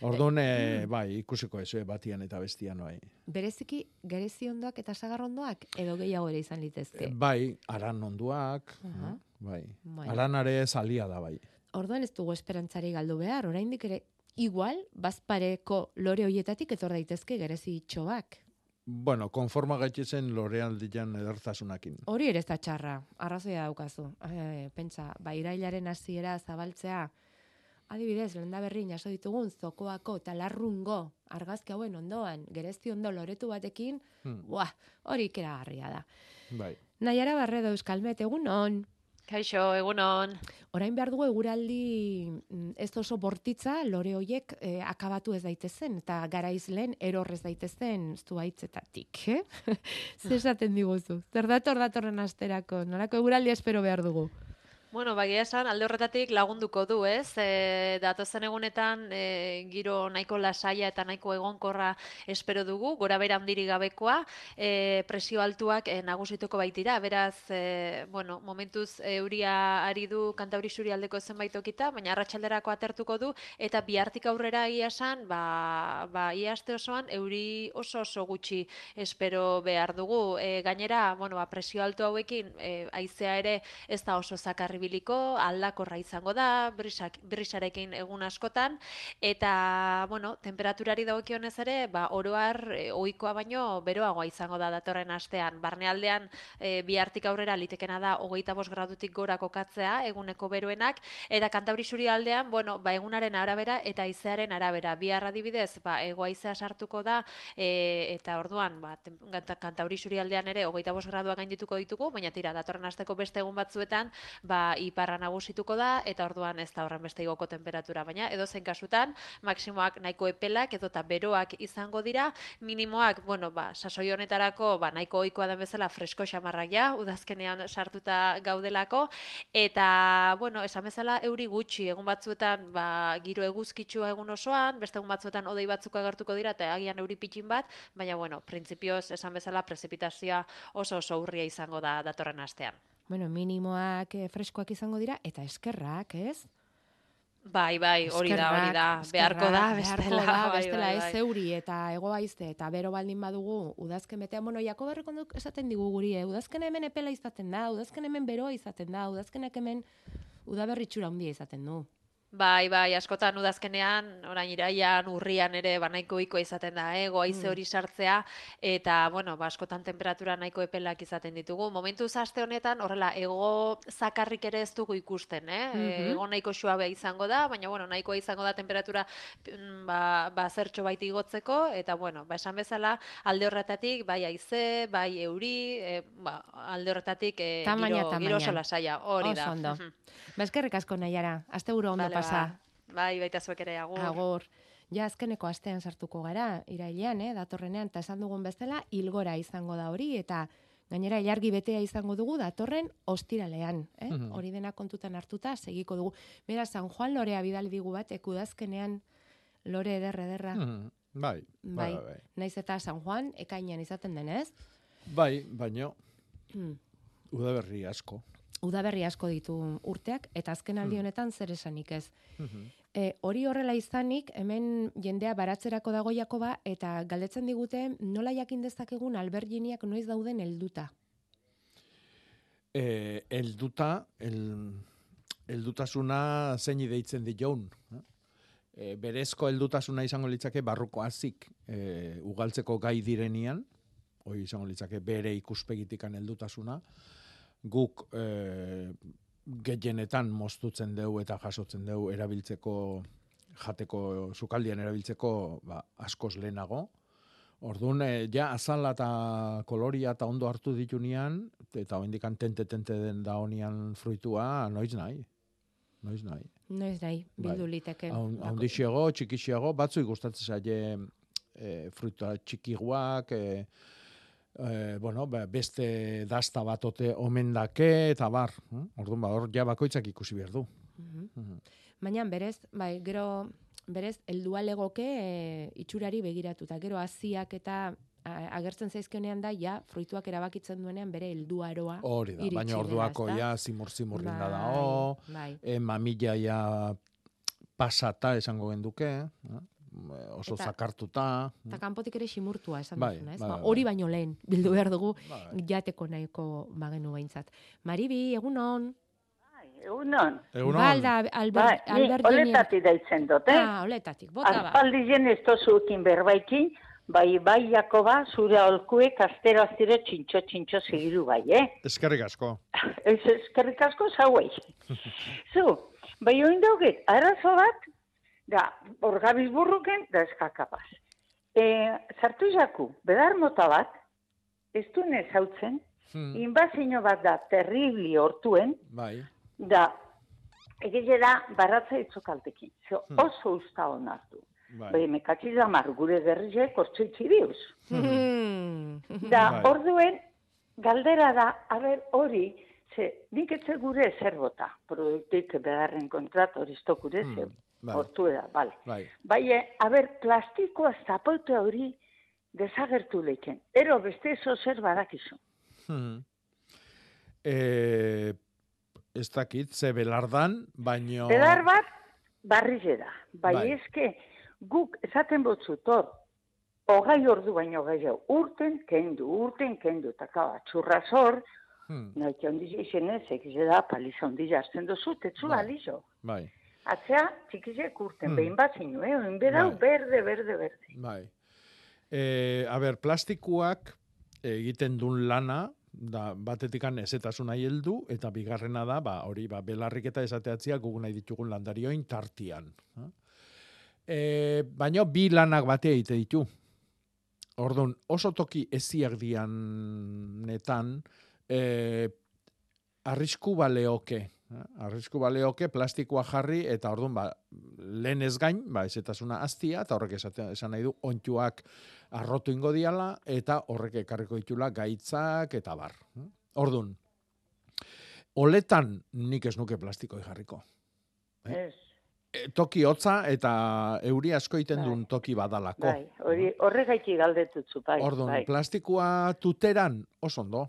Orduan, e, bai, ikusiko ez, eh, batian eta bestian, bai. Bereziki, gerezi ondoak eta sagarrondoak edo gehiago ere izan litezke. Bai, aran onduak, Aha. bai. Bai. Aranare salia da, bai. Orduan ez dugu esperantzari galdu behar, oraindik ere igual bazpareko lore hoietatik etor daitezke gerezi itxoak. Bueno, konforma gaitzezen lorealdian edertasunakin. Hori ere ez da txarra, arrazoia daukazu. E, pentsa, ba, irailaren hasiera zabaltzea, adibidez, lenda berri jaso ditugun zokoako eta larrungo argazki hauen ondoan, gerezti ondo loretu batekin, Hmm. buah, hori ikeragarria da. Bai. Naiara Barredo Euskalmet, egunon. Kaixo, egunon. Orain behar dugu eguraldi mm, ez oso bortitza lore hoiek eh, akabatu ez daitezen eta garaiz lehen eror ez daitezen zuaitzetatik, eh? Zer esaten diguzu? Zer dator datorren asterako? Nolako eguraldi espero behar dugu? Bueno, bagia esan, alde horretatik lagunduko du, ez? E, datozen egunetan e, giro nahiko lasaia eta nahiko egonkorra espero dugu, gora bera handiri gabekoa, e, presio altuak e, nagusituko baitira, beraz, e, bueno, momentuz euria ari du kantauri suri aldeko zenbait okita, baina arratsalderako atertuko du, eta bihartik aurrera ia esan, ba, ba, ia aste osoan, euri oso oso gutxi espero behar dugu. E, gainera, bueno, ba, presio altu hauekin, e, aizea ere ez da oso zakarri ibiliko, aldakorra izango da, brisak, brisarekin egun askotan, eta, bueno, temperaturari dagokionez ere, ba, oroar e, ohikoa baino beroagoa izango da datorren astean. Barnealdean e, bihartik aurrera litekena da hogeita bost gradutik gora kokatzea eguneko beroenak, eta kantabri suri aldean, bueno, ba, egunaren arabera eta izearen arabera. Bihar adibidez, ba, egoaizea sartuko da, e, eta orduan, ba, kantabri suri aldean ere hogeita bost gradua gaindituko ditugu, baina tira, datorren asteko beste egun batzuetan, ba, iparra nagusituko da eta orduan ez da horren beste igoko temperatura, baina edo zen kasutan maksimoak nahiko epelak edo eta beroak izango dira, minimoak, bueno, ba, sasoi honetarako ba, nahiko ohikoa den bezala fresko xamarrak ja, udazkenean sartuta gaudelako, eta, bueno, esan bezala euri gutxi, egun batzuetan, ba, giro eguzkitsua egun osoan, beste egun batzuetan odei batzuk agertuko dira, eta agian euri pitxin bat, baina, bueno, printzipioz, esan bezala, prezipitazioa oso oso urria izango da datorren astean bueno, minimoak eh, freskoak izango dira, eta eskerrak, ez? Bai, bai, hori da, hori da, beharko da, bestela, da, bestela, bai, bai. ez zeuri eta egoaizte eta bero baldin badugu, udazken betean, bueno, jako berrekonduk esaten digu guri, eh? udazken hemen epela izaten da, udazken hemen beroa izaten da, udazkenek hemen udaberritxura handia izaten du. Bai, bai, askotan udazkenean, orain iraian, urrian ere, ba, nahiko iko izaten da, eh, goaize mm. hori sartzea, eta, bueno, ba, askotan temperatura nahiko epelak izaten ditugu. Momentu zaste honetan, horrela, ego zakarrik ere ez dugu ikusten, eh? Mm -hmm. Ego nahiko suabe izango da, baina, bueno, nahiko izango da temperatura mm, ba, ba zertxo baiti igotzeko, eta, bueno, ba, esan bezala, alde horretatik, bai aize, bai euri, e, ba, alde horretatik, e, giro, giro sola saia, hori da. Oso ondo. Ba, asko nahiara, azte ondo pasa. Bai, baita zuek ere, agur. Agur. Ja, azkeneko astean sartuko gara, irailean, eh, datorrenean, eta esan dugun bezala, ilgora izango da hori, eta gainera ilargi betea izango dugu datorren ostiralean, eh? Mhm. Hori dena kontutan hartuta segiko dugu. Bera San Juan Lorea bidali digu bat ekudazkenean Lore ederra ederra. Mhm. Bai, bai, bai, bai. Naiz eta San Juan ekainean izaten denez? Bai, baino. Hmm. Udaberri asko udaberri asko ditu urteak, eta azken aldi hmm. honetan zer esanik ez. Hmm. E, hori horrela izanik, hemen jendea baratzerako dago Jakoba, eta galdetzen digute nola jakin dezakegun alberginiak noiz dauden helduta. E, helduta, el, heldutasuna zein deitzen di joun. E, berezko heldutasuna izango litzake barruko azik e, ugaltzeko gai direnian, hori izango litzake bere ikuspegitikan heldutasuna, guk e, gehienetan moztutzen dugu eta jasotzen dugu erabiltzeko jateko sukaldian erabiltzeko ba, askoz lehenago. Orduan, e, ja, azala eta koloria eta ondo hartu ditunean, eta hoendikan tente-tente den da honian fruitua, noiz nahi. Noiz nahi. Noiz nahi, bai. bildu liteke. Haundixiago, txikixiago, batzu ikustatzen zaie e, fruitua txikiguak, e, e, bueno, ba, beste dasta bat ote omen dake, eta bar, hm? orduan, ba, hor ja bakoitzak ikusi behar du. Mm Baina, berez, bai, gero, berez, eldua legoke e, itxurari begiratuta, gero haziak eta agertzen zaizkenean da, ja, fruituak erabakitzen duenean bere heldua eroa. Hori da, baina orduako ja, zimur zimur bai, da o, bai. e, mamila ja pasata esango genduke, eh? Oso eta, zakartuta. Eta kanpotik ere simurtua esan bai, duzuna, ez? Bai, ba, bai, hori baino lehen, bildu behar dugu, bai. jateko nahiko bagenu behintzat. Maribi, egunon? Bai, egunon. Egunon. Balda, Albert, bai, Albert Oletati daitzen dut, eh? Ah, oletatik, bota ba. Azpaldi jen ez tozuekin berbaiki, bai, bai, Jakoba, zure olkuek astero astero txintxo, txintxo segiru bai, eh? Eskerrik asko. Ez, eskerrik asko, zauei. Zu, bai, oin dauget, arazo bat, da, orgabiz burruken, da eskakapaz. E, zartu jaku, bedar mota bat, ez du nezautzen, hmm. inbazino bat da, terribli hortuen, bai. da, egile da, baratza itzokaltekin. Zo, hmm. oso usta honartu. Bai. Bai, mekatzi mar, gure gerrize, kortzo itxiriuz. Hmm. Da, bai. orduen, galdera da, haber, hori, Ze, nik etze gure zer bota, produktik beharren kontrat hori gure Hmm, bai. hortu bale. Bai. Bai, eh, a ber, plastikoa zapote hori desagertu leiken. Ero beste eso zer badakizu. Hmm. E, ez dakit, ze belardan, baino... Bedar bat, barrile da. Bai, Bai. eske, guk esaten botzu tor, hogei ordu baino gehiago, urten kendu, urten kendu, eta kaba, txurrazor, Hmm, nahi handi izenez, egize da, paliza handi jartzen dozu, tetzu Bai. balizo. bai, Atzea, txikizek urten, Hmm. behin bat zinu, eh? Oin Bai. berde, berde, berde. bai. E, a ber, plastikoak egiten duen lana, da batetikan ezetasuna heldu eta bigarrena da, ba, hori, ba, belarrik eta esateatzia gugu nahi ditugun landarioin tartian. E, baina bi lanak batea egite ditu. Orduan, oso toki eziak dianetan, e, arrisku baleoke. Eh? Arrisku baleoke plastikoa jarri eta orduan ba, lehen ez gain, ba, ezetasuna aztia, eta horrek esatea, esan nahi du, ontsuak arrotu ingo diala, eta horrek ekarriko ditula gaitzak eta bar. eh? Orduan, oletan nik ez nuke plastikoi jarriko. Eh? Ez, E, toki hotza eta euri asko egiten Bai. duen toki badalako. bai, hori, horregaiki galdetutzu, bai, Orduan, bai. plastikoa tuteran oso ondo.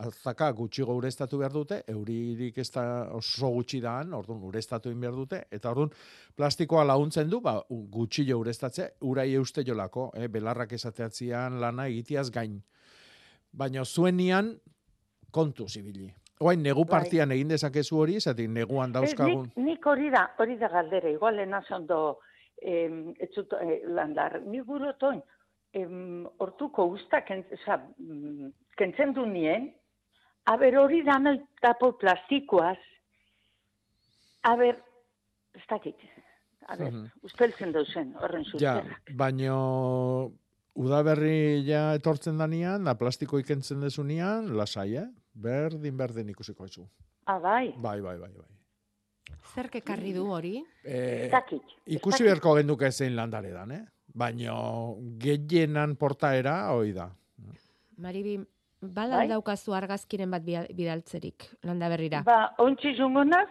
Aztaka gutxigo ureztatu behar dute, euririk ez da oso gutxi daan, orduan ureztatu egin behar dute, eta orduan plastikoa laguntzen du, ba, u- gutxillo ureztatze, urai euste jolako, eh? belarrak esateatzean lana egitiaz gain. Baina zuenian kontu zibili. Oain, negu Bai. partian egin dezakezu hori, zatik neguan Ez, dauzkagun. nik, nik hori da, hori da galdera, igual enaz ondo em, etzut, eh, landar. Nik gurotoin, em, hortuko usta ken, oza, mm, kentzen du nien, aber hori da noi tapo plastikoaz, aber, ez dakit, aber, Mhm. uspeltzen dauzen, horren Ja, zuzera. baino udaberri ja etortzen danean, da plastiko ikentzen dezunean, lasai, eh? Berdin, berdin ikusiko ezu. Ah, bai, Bai, bai, bai, bai. Zerk ekarri du hori? E, ez dakit. ez ikusi beharko genduke zein landaredan, eh? Baino gehienan portaera hoi da. Maribi, bala Bai? daukazu argazkiren bat bidaltzerik, landa berrira. Ba, ontsi zungonaz,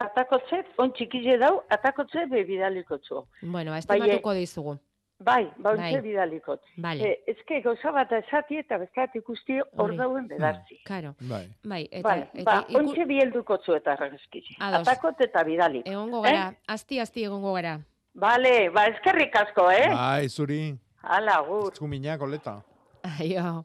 atakotzet, ontsikile dau, atakotzet bebidaliko txu. Bueno, Bai, estimatuko dizugu. Bai, ba, Bai. ontsi bidalikot. Vale. E, ezke, gauza bat esati eta bestat ikusti hor dauen bedartzi. Karo. Bai. Bai, eta, Bai, eta ba, iku- ontsi bielduko txu eta argazkizi. Atakot eta bidalik. egongo gara, asti-asti egongo gara. Bale, ba, eskerrik asko, eh? Bai, zuri, Hala, gur. zuminak oleta. Aio.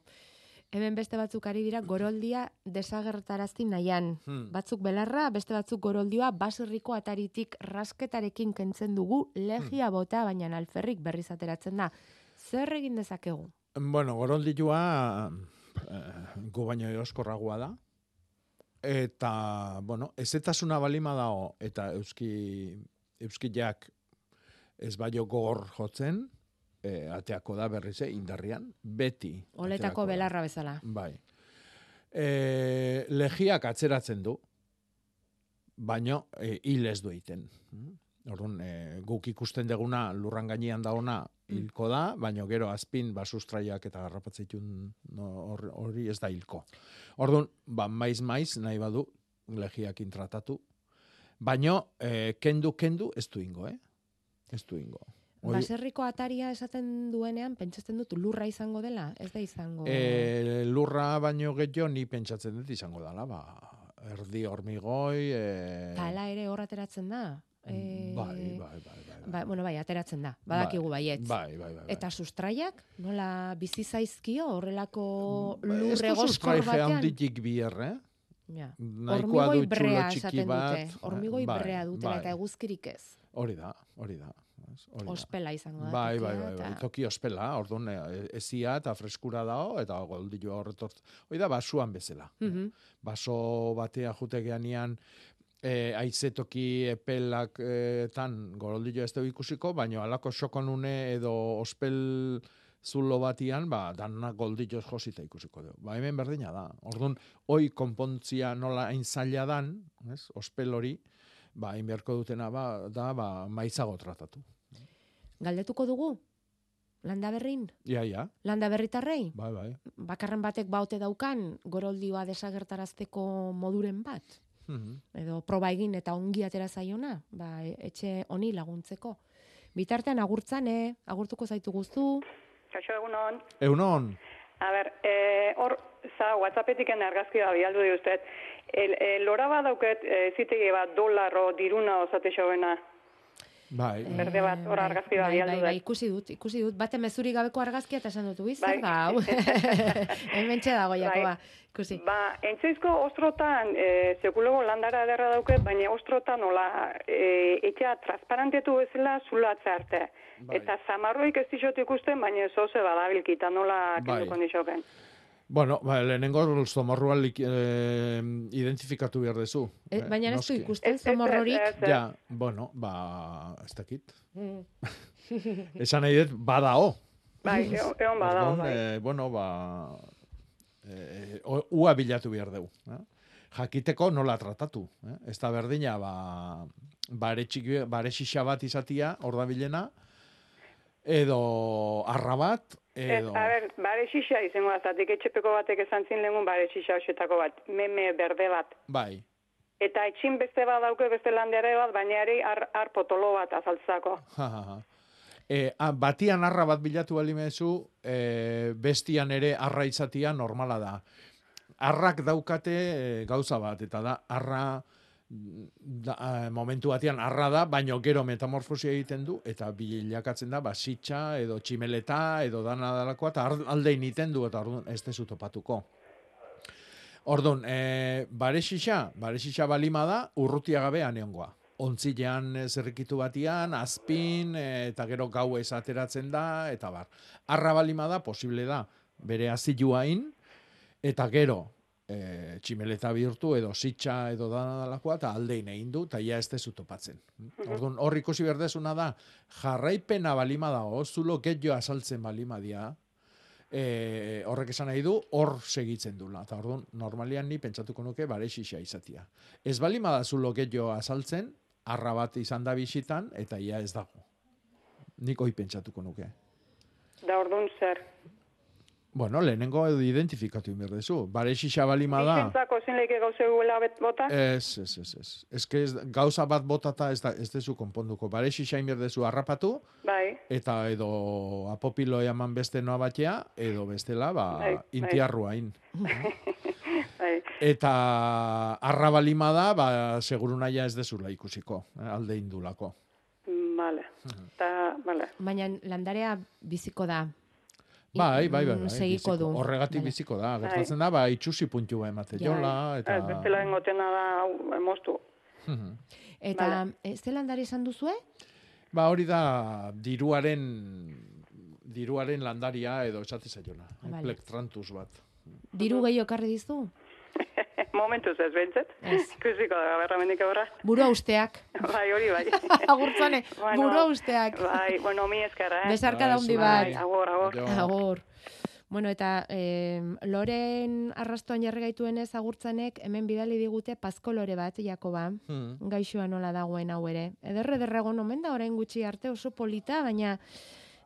Hemen beste batzuk ari dira goroldia desagertarazti nahian. Hmm. Batzuk belarra, beste batzuk goroldioa baserriko ataritik rasketarekin kentzen dugu legia bota, baina alferrik berriz ateratzen da. Zer egin dezakegu? Bueno, goroldilua eh, gu baino eoskorragoa da. Eta, bueno, ezetasuna balima dago, eta euski, euskiak ez baio gogor jotzen, eh, ateako da berriz, eh, indarrian, beti. Oletako belarra bezala. Bai. E, legiak atzeratzen du, baino e, hil ez du egiten. Orduan, e, guk ikusten deguna lurran gainean da ona hilko da, baino gero azpin basustraiak eta garrapatzeitun no, hor- hori ez da hilko. Orduan, ba, maiz maiz nahi badu legiakin tratatu, baino e, kendu kendu ez du ingo, eh? Ez du ingo. Hori- Baserriko ataria esaten duenean, pentsatzen dut lurra izango dela, ez da izango... E, lurra baino gehiago ni pentsatzen dut izango dela, ba, erdi hormigoi, e, Tala ere hor ateratzen da. E, bai, bai, bai, bai, Ba, bueno, bai, ateratzen da. Badakigu baietz. bai, bai, bai, bai. Eta sustraiak, nola bizi zaizkio horrelako ez lurre goskor batean? handitik bier, eh? Ja. Hormigoi brea esaten dute. Hormigoi bai, brea dutela bai. eta eguzkirik ez. Hori da, hori da. Ospela izango da. Bai, bai, bai, bai, toki ospela, orduan eh, ezia eta freskura dago, eta goldillo horretort. Hori da, basuan bezala. Mhm. Baso batea jute geanian, e, aizetoki epelak e, tan goroldillo ez dugu ikusiko, baina alako sokonune edo ospel zulo batian, ba, dana goldillo josita ikusiko dugu. Ba, hemen berdina da. Orduan, hoi konpontzia nola hain zaila dan, ez, ospel hori, ba, hain beharko dutena ba, da, ba, maizago tratatu. Galdetuko dugu? landa berrin, Ia, ia. landa berritarrei, Bai, bai. bakarren batek baute daukan goroldioa desagertarazteko moduren bat, Mhm. edo proba egin eta ongi atera zaiona, ba, e- etxe honi laguntzeko. Bitartean agurtzane, agurtuko zaitu guztu, Kaixo egunon. Eunon, A ber, eh, hor, za, WhatsAppetik argazki da bialdu diuztet. El, el, lora eh, bat dolarro diruna osate xobena. bai. Berde bat, hor bai, argazki da bai, bialdu bai, bai, ikusi dut, ikusi dut. Bate mezuri gabeko argazkia eta esan dut, "Ui, Bai. zer da hau? Hementxe dago, Jakoba. Ikusi. Ba, entzoizko ostrotan, e, sekulego landara ederra dauket, baina ostrotan nola e, etxea transparentetu bezala zulatze arte. Bai. Eta zamarroik ez dixot ikusten, baina zoze badabilkita nola Bai. kenduko dixoken. Bueno, ba, lehenengo zomorrua lik, eh, identifikatu behar dezu. E, Eh, baina ez du ikusten zomorrorik. Ja, bueno, ba, ez dakit. Mm. Esan nahi dut, badao. Bai, egon egon Orduan, bai. eh, bueno, ba, eh, o- ua bilatu behar dugu. Eh? Jakiteko nola tratatu. Eh? Ez da berdina, ba, bare, txiki, bare xixa bat izatia, hor da bilena, edo arra bat, Ez, edo... a ber, bare xixa izango da, zatik etxepeko batek esan zin lehengun bare xixa hoxetako bat, meme berde bat. Bai, Eta etxin beste bat dauke beste landeare bat, baina ere ar, ar potolo bat azaltzako. Ha, ha, ha. E, a, batian arra bat bilatu balimezu, e, bestian ere arra izatia normala da. Arrak daukate e, gauza bat, eta da arra da, momentu batean arra da, baino gero metamorfosia egiten du, eta bilakatzen da, basitxa, edo tximeleta, edo dana dalakoa, eta ar- aldein iten du, eta orduan ez dezu topatuko. Orduan, e, bare xixa, bare xixa balima da, urrutia gabe aneongoa. Ontzilean eh, zerrikitu batian, azpin, eh, eta gero gau ez ateratzen da, eta bar. Arra balima da, posible da, bere aziluain, eta gero, e, tximeleta bihurtu, edo sitxa, edo dana dalakoa, eta aldein egin du, eta ia ez dezu topatzen. Orduan, hor ikusi berdezuna da, jarraipena balima dago, zulo getjo asaltzen balima dia, e, horrek esan nahi du, hor segitzen dula. Eta orduan, normalian ni pentsatuko nuke bare xixa izatia. Ez balima da zulo getjo asaltzen, arra bat izan da bisitan, eta ia ez dago. Nik hoi pentsatuko nuke. Da orduan zer. Bueno, lehenengo edo identifikatu inberdezu. Bare xixa balima da. Bizentzako zin leike gauze guela bet bota? Ez, ez, ez, ez. Ez que ez, gauza bat botata ez, da, ez dezu konponduko. Bare xixa inberdezu harrapatu, Bai. eta edo apopilo eman beste noa batea, edo bestela, ba, Bai, bai. intiarruain. bai. Eta arra balima da, ba, seguru naia ez dezula ikusiko, eh, alde indulako. Vale. Ta, vale. Baina landarea biziko da. Bai, bai, bai, Mm, bai, segiko biziko. du. Horregatik Vale. biziko da. Gertatzen da, ba, itxusi puntu emate Ja. jola, eta... Ez, bestela engotena da, hau, moztu. Mhm. Eta Vale. ez ze landari esan duzue? Ba, hori da diruaren diruaren landaria edo esate zaiola. Vale. Plektrantus bat. Diru gehiago ekarri dizu? Momentuz ez behintzet. Ikusiko da, berra mendik aurra. Burua usteak. Bai, hori bai. Agurtzane, burua usteak. Bai, bueno, mi eskerra, eh? Besarka daundi bat. Bai, agur, agur. Agur. Bueno, eta eh, loren arrastoan jarri gaituenez agurtzanek hemen bidali digute pazko lore bat, Jakoba. Hmm. Gaixoa nola dagoen hau ere. Ederre derregon omen da orain gutxi arte oso polita, baina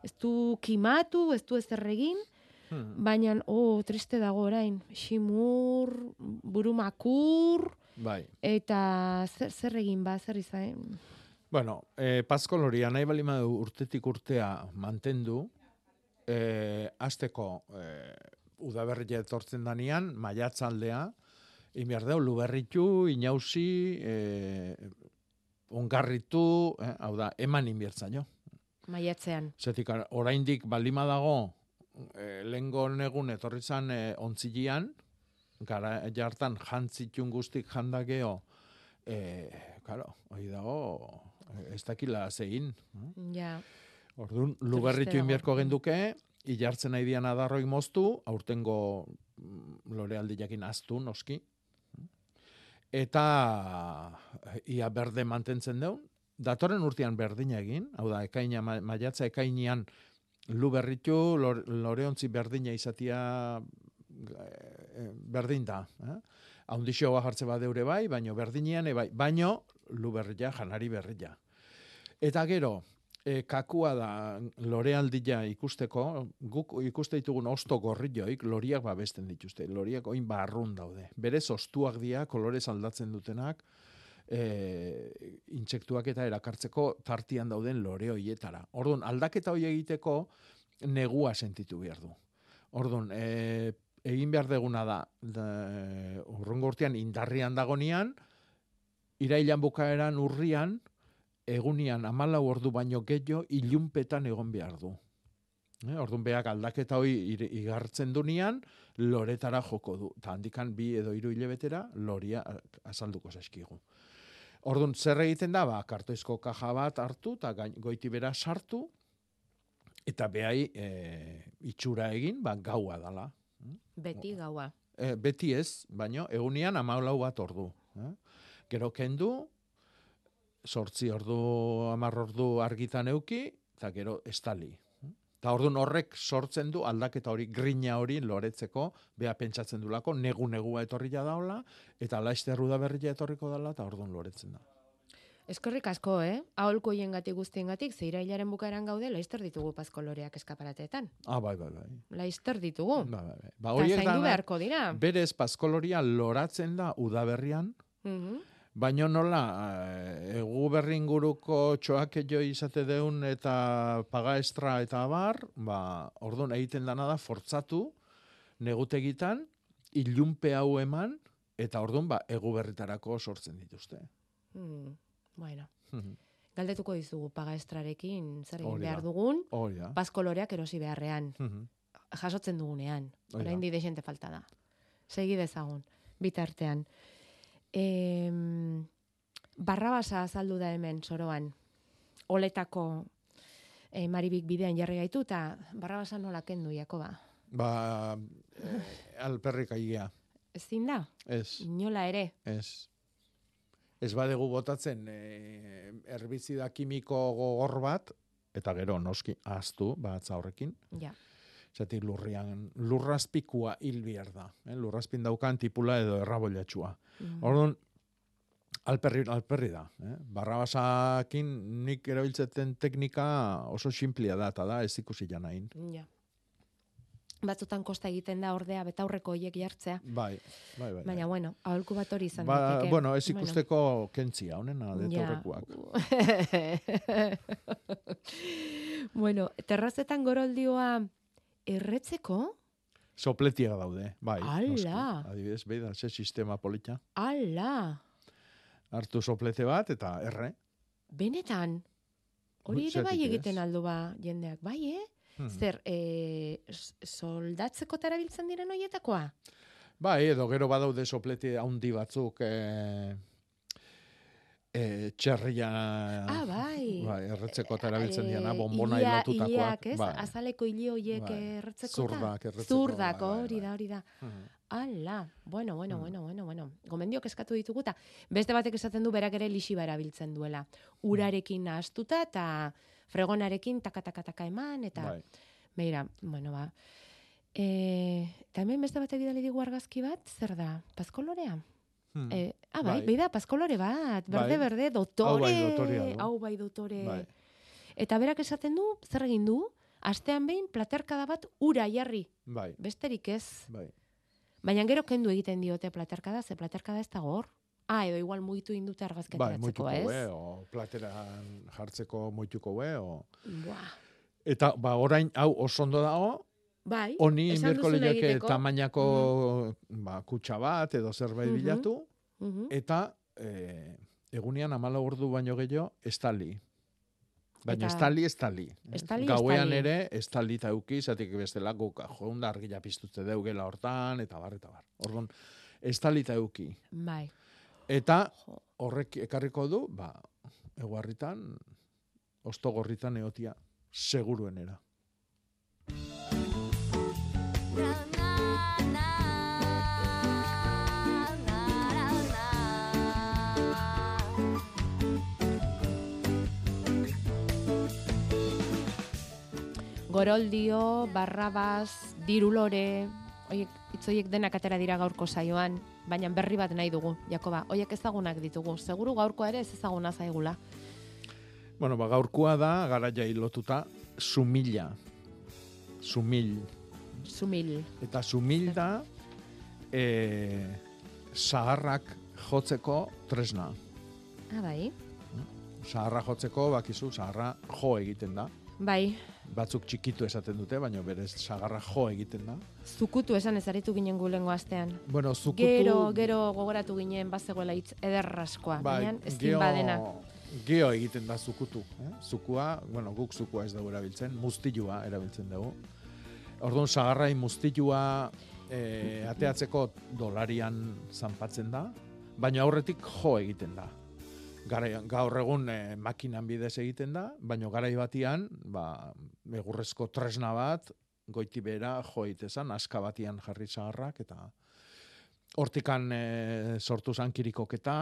ez du kimatu, ez du ezer egin, Hmm. baina, oh, triste dago orain. Ximur, burumakur, Bai. eta zer, zer egin ba, zer izan. Bueno, eh, pazkoloria nahi balima urtetik urtea mantendu, eh, azteko eh, udaberria etortzen danean, maiatzaldea, inbiardeu, luberritu, inauzi, eh, ongarritu, eh, hau da, eman inbiertzaino. Maiatzean. Zetik, oraindik balima dago, e, lehengo negun etorri zan e, ontzilian, gara jartan jantzitun guztik jandakeo, e, claro, hori dago, ez dakila zein. Ja. Orduan, luberritu dago. inbierko genduke, ilartzen nahi dian adarroi moztu, aurtengo mm, lorealdi jakin aztu, noski. Eta ia berde mantentzen deun, datorren urtean berdina egin, hau da, ekaina, ma- maiatza ekainean lu berritu, lor, loreontzi berdina izatia eh, berdin da. Eh? Haundixoa jartze badeure bai, baino berdinean, e bai, baino lu berria, janari berria. Eta gero, e, kakua da lorealdia ikusteko, guk ikuste ditugun osto gorrioik loriak babesten dituzte. Loriak oin barrun daude. Berez ostuak dira, kolorez aldatzen dutenak, e, intsektuak eta erakartzeko tartian dauden lore hoietara. Orduan, aldaketa hoi egiteko negua sentitu behar du. Orduan, e, egin behar deguna da, da urrungo urtean indarrian dagonian, irailan bukaeran urrian, egunian amalau ordu baino gehiago ilunpetan egon behar du. Eh, orduan beak aldaketa hoi igartzen dunean, loretara joko du. Ta handikan bi edo hiru hilabetera loria azalduko zaizkigu. Orduan zer egiten da, ba, kartoizko kaja bat hartu, eta goiti bera sartu, eta behai e, itxura egin, ba, gaua dala. Beti gaua. E, beti ez, baino egunean amaulau bat ordu. Eh? Gero kendu, sortzi ordu, amar ordu argitan euki, eta gero estali. Eta orduan horrek sortzen du aldaketa hori, grina hori loretzeko, bea pentsatzen dulako, negu-negua etorria daola, eta laizte da berria etorriko dela, eta orduan loretzen da. Eskerrik asko, eh? Aholko hiengatik guztiengatik, ze irailaren bukaeran gaude, laizter ditugu pazkoloreak eskaparateetan. Ah, bai, bai, bai. Laizter ditugu. Ba, bai, bai. Ba, horiek dana- beharko dira. Berez, paskoloria loratzen da udaberrian, Mhm. Baina nola, eh, egu berri inguruko txoak jo izate deun eta paga estra eta abar, ba, orduan egiten dana da fortzatu, negutegitan, ilunpe hau eman, eta orduan ba, egu berritarako sortzen dituzte. Mm, bueno, Mhm. galdetuko dizugu paga estrarekin zer egin behar dugun, Hori da. pazkoloreak erosi beharrean, Mhm. jasotzen dugunean, orain di desente falta da. Segi dezagun, bitartean. E, barrabasa azaldu da hemen, soroan, oletako e, maribik bidean jarri gaitu, eta barrabasa nola kendu, Jakoba? Ba, eh, alperrik aigia. Ezin da? Ez, Inola ere? ez. Ez badegu botatzen eh, herbizida kimiko gogor bat, eta gero noski ahaztu batza horrekin. Ja. Zatik lurrian, lurrazpikua hil behar da. Eh? Lurrazpin daukan tipula edo erraboilatxua. Mhm. Orduan, alperri, alperri da. Eh? Barrabasakin nik erabiltzeten teknika oso simplia da, eta da ez ikusi janain. Ja. Batzutan kosta egiten da ordea betaurreko hoiek jartzea. Bai, bai, bai. Baina, bueno, aholku bat hori izan Ba, daiteke. bueno, ez ikusteko kentzia, honena, detaurrekoak. bueno, terrazetan goroldioa erretzeko? Sopletiak daude, bai. Ala! Adibidez, behi da, ze sistema polita. Ala! Hartu soplete bat, eta erre. Benetan? Hori ere bai egiten aldo ba jendeak, bai, eh? Hmm. Zer, e, soldatzeko tarabiltzen diren hoietakoa? Bai, edo gero badaude soplete handi batzuk e, e, txerria Ah, bai. bai, erretzeko eta erabiltzen Eh, diana, bombona ilea- ilotutakoak. ileak, ez? Bai. Azaleko hile hoiek Bai. erretzeko. Zurdak erretzeko, Zurdak, bai, bai, hori da, hori da. Mhm. Ala, bueno, bueno, Hmm. bueno, bueno, bueno. Gomendiok eskatu ditugu eta beste batek esaten du berak ere lixiba erabiltzen duela. Urarekin nahastuta eta fregonarekin taka taka taka eman eta Bai. beira, bueno, ba. E, eta hemen beste batek bidali digu argazki bat, zer da? Pazkolorea? Hmm. E, ah, bai, Bai. bai da, pazkolore bat, berde, Bai. berde, dotore. Hau bai, dotorea du. Hau bai, dotore. Bai. Eta berak esaten du, zer egin du? Astean behin platerkada bat ura jarri. Bai. Besterik ez. Bai. Baina gero kendu egiten diote platerkada, ze platerkada ez dago hor. Ah, edo igual mugitu indute Bai, argazkateratzeko, moituko ez? be, o plateran jartzeko moituko be, o... Buah. Eta, ba, orain, hau oso ondo dago, Bai, honi duzuna lehiake tamainako ba, kutsa bat edo zerbait Mhm. bilatu, Mhm. eta e, egunean amala ordu baino gehiago, estali. Baina Eta- estali, estali. Estali, Gauean estali. ere, estali eta euki, zatik bestela guk jounda argila piztutze deugela hortan, eta bar, eta bar. Orduan, estali eta euki. Bai. Eta horrek ekarriko du, ba, eguarritan, ostogorritan eotia, seguruenera. Goroldio, Barrabas, Dirulore, oiek, itzoiek denak atera dira gaurko saioan, baina berri bat nahi dugu, Jakoba. Oiek ezagunak ditugu. Seguru gaurkoa ere ez ezaguna zaigula. Bueno, ba, gaurkoa da, garaia lotuta, sumila. Sumil. Sumil. Eta sumil da, e, zaharrak jotzeko tresna. Ah, bai. Zaharra jotzeko, bakizu, zaharra jo egiten da. Bai, Batzuk txikitu esaten dute, baina berez zaharra jo egiten da. zukutu esan ezaritu ginen gulengo astean. Bueno, zukutu... Gero, gero gogoratu ginen bazegoela hitz ederraskoa, Bai, baina ez geo- badena. Geo egiten da zukutu. Eh? Zukua, bueno, guk zukua ez dugu erabiltzen, mustilua erabiltzen dugu. Orduan, sagarrai mustilua eh, ateatzeko dolarian zanpatzen da, baina aurretik jo egiten da. Gara, gaur egun eh, makinan bidez egiten da, baina garai batian, ba, egurrezko tresna bat, goiti bera jo egitezan, aska batian jarri sagarrak, eta hortikan eh, sortu zan kirikoketa,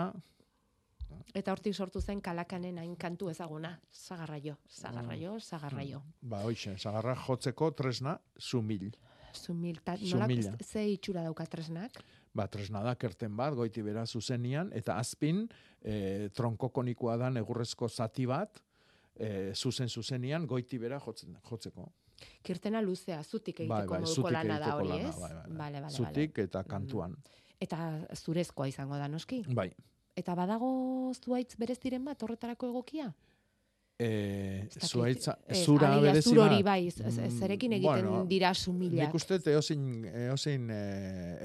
Eta hortik sortu zen kalakanen hain kantu ezaguna. Zagarraio, zagarraio, zagarraio. Ba, hoxe, zagarra jotzeko tresna sumil. Zumil, ta, nolak, Sumila. ze itxura dauka tresnak? Ba, tresna da kerten bat, goiti bera zuzenian, eta azpin, e, tronkokonikoa da egurrezko zati bat, e, zuzen zuzenian, goiti bera jotzen, jotzeko. Kirtena luzea, zutik egiteko Bai, bai, moduko lana da hori, ez? bai, bai, bai. Bale, bale, Zutik eta kantuan. Eta zurezkoa izango da, noski? Bai. Eta badago zuaitz bereztiren bat horretarako egokia? E, dakit, zuaitza, ez, zura berezi zur hori bat. bai, z- zerekin egiten dira sumilak. Nik uste eosin, eosin e,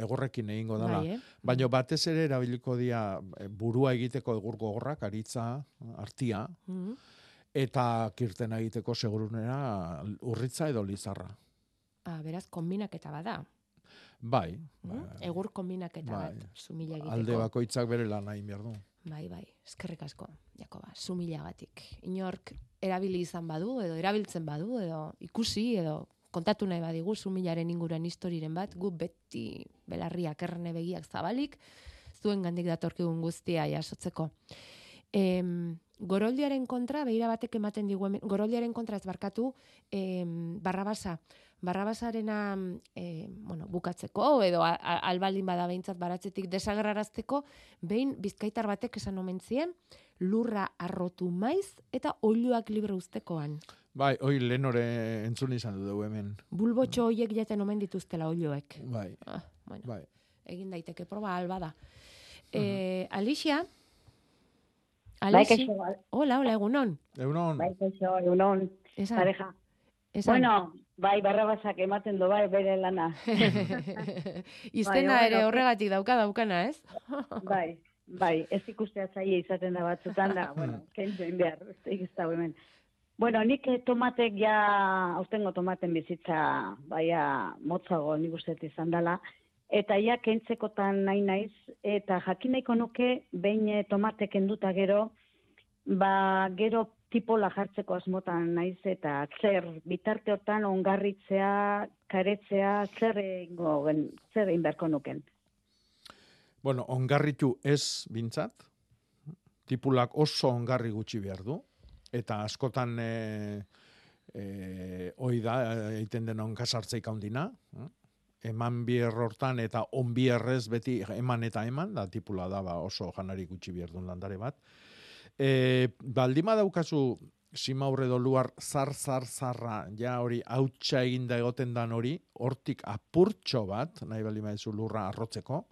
egorrekin egingo dela. Bai, eh? Baina batez ere erabiliko dia e, burua egiteko egur gogorrak, aritza, artia, Mhm. eta kirtena egiteko segurunera urritza edo lizarra. Ah, beraz, kombinaketa bada. Bai, Mm? Egur kombinaketa Bai. bat, sumila egiteko. alde bakoitzak bere lan nahi behar du. Bai, bai, eskerrik asko, Jakoba, sumilagatik. Inork erabili izan badu, edo erabiltzen badu, edo ikusi, edo kontatu nahi badigu sumilaren inguruan historiren bat, gu beti belarriak erne begiak zabalik, zuen gandik datorkigun guztia jasotzeko. Em, goroldiaren kontra, behira batek ematen digu, goroldiaren kontra ez barkatu, em, barrabasa, barrabasarena e, bueno, bukatzeko edo a- a- albaldin bada behintzat baratzetik desagerrarazteko, behin bizkaitar batek esan omen zien, lurra arrotu maiz eta oiluak libre uztekoan. Bai, hoi lehenore entzun izan du dugu hemen. Bulbotxo hoiek jaten omen dituztela oiluek. Bai, Ah, bueno, bai. egin daiteke proba alba da. Eh, Alicia? Bai, bai. Hola, hola, egunon. Egunon. Bai, kaixo, egunon, Esan. pareja. Esan. Bueno, bai, barrabasak ematen du, bai, bere lana. Izena Bai, ere horregatik dauka daukana, ez? bai, bai, ez ikustea zaila izaten da batzutan da, bueno, kentzen behar, ez da hemen. Bueno, nik eh, tomatek ja, austengo tomaten bizitza, baia, motzago nik uste izan dela, eta ja kentzekotan nahi naiz, eta jakin nahiko nuke, behin eh, tomate kenduta gero, ba, gero tipola jartzeko asmotan naiz, eta zer, bitarte hortan ongarritzea, karetzea, zer egingo, gen- zer egin beharko nuken. Bueno, ongarritu ez bintzat, tipulak oso ongarri gutxi behar du, eta askotan e, e, hoi da, egiten den onkasartzeik handina, eh? eman bier hortan eta on bierrez beti eman eta eman, da tipula da ba, oso janari gutxi behar landare bat. E, baldima daukazu simaurre doluar zar zar zarra ja hori hautsa eginda egoten dan hori hortik apurtxo bat nahi baldima duzu lurra arrotzeko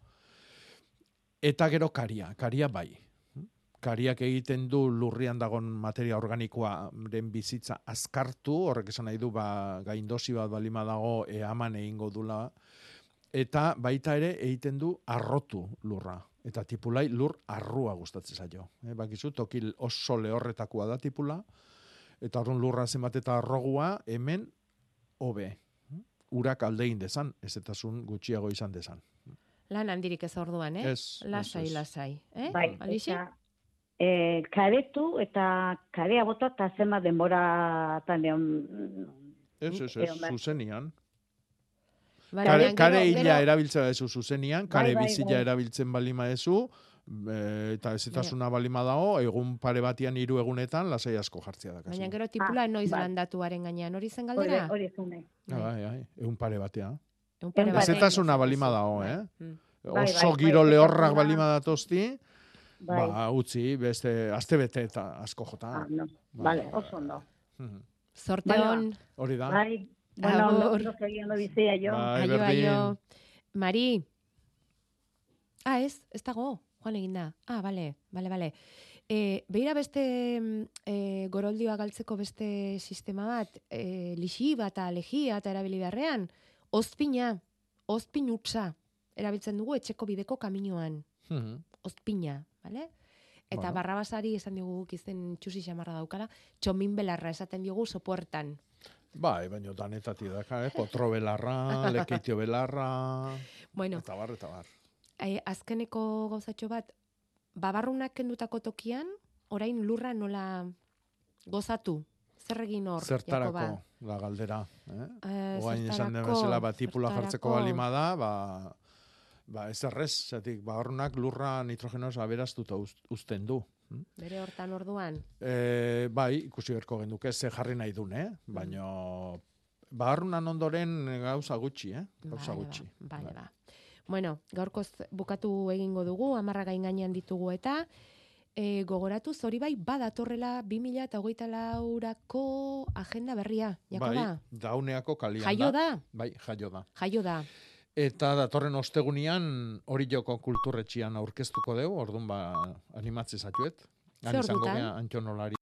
eta gero karia karia bai kariak egiten du lurrian dagon materia organikoaren bizitza azkartu, horrek esan nahi du ba, gaindosi bat balima dago eaman egingo dula, eta baita ere egiten du arrotu lurra. Eta tipulai lur arrua gustatzen zaio. E, bakizu, tokil oso lehorretakoa da tipula, eta horren lurra zenbat eta arrogua hemen hobe. Urak aldein dezan, ez eta gutxiago izan dezan. Lan handirik ez orduan, eh? Ez, lasai, ez, ez. lasai. Eh? Bai, Alicia? eta, e, karetu eta karea bota eta zema denbora egon... Ez, ez, ez, zuzenian. Vale, Kare, baina kare gero- hila gero- erabiltzea dezu zuzenian, kare bai, bizila bai. erabiltzen balima dezu, e, eta ezetasuna balima dago, egun pare batian hiru egunetan, lasai asko jartzea da. Baina gero tipula noiz bai. landatuaren gainean, hori zen galdera? hori zune. Ah, bai, bai, egun pare batean. Egun pare batean. Ezetasuna balima dago, eh? Mm. Bai, Oso bai, giro bai, lehorrak balima datosti, Bai. Ba, utzi, beste, aste bete eta asko jota. Ah, no. Ba, Vale, oso ondo. Zorte Bueno, on. Hori da. Bai, bueno, ondo, Agur. ondo segien lo bizia jo. Bai, Aio, aio. Mari. Ah, ez, ez dago. Joan egin da. Ah, bale, bale, bale. E, beira beste mm, e, goroldioa galtzeko beste sistema bat, e, lixi bat, legia eta erabili beharrean, ozpina, ozpin utza, erabiltzen dugu etxeko bideko kaminoan. Mhm. ozpina, bale? Eta Bueno. barrabasari esan diogu guk izen txusi xamarra daukala, txomin belarra esaten diogu sopuertan. Bai, baino danetati daka, eh? Potro belarra, lekeitio belarra, Bueno, eta bar, eta bar. e, azkeneko gauzatxo bat, babarrunak kendutako tokian, orain lurra nola gozatu. Zer egin hor, Zertarako, Jakoba? da galdera. Eh? Eh, Oain esan den bezala, ba, tipula jartzeko balima da, ba, ba ez errez, zatik, ba, hornak lurra nitrogenoz aberaztuta uz- uzten du. Bere hortan orduan. E, bai, ikusi berko genduke, ze jarri nahi duen, eh? Baino, baharrunan ondoren gauza gutxi, eh? Gauza Bale, gutxi. Ba, bale, ba. Bueno, gaurkoz bukatu egingo dugu, amarra gain gainean ditugu eta e, gogoratu hori bai badatorrela 2008 laurako agenda berria, Jakoba? Bai, dauneako kalian Jaio da? Bai, jaio da. Jaio da. Eta datorren ostegunian hori joko kulturretxian aurkeztuko dugu, orduan ba animatze zatuet. Ze ordutan? Antionolari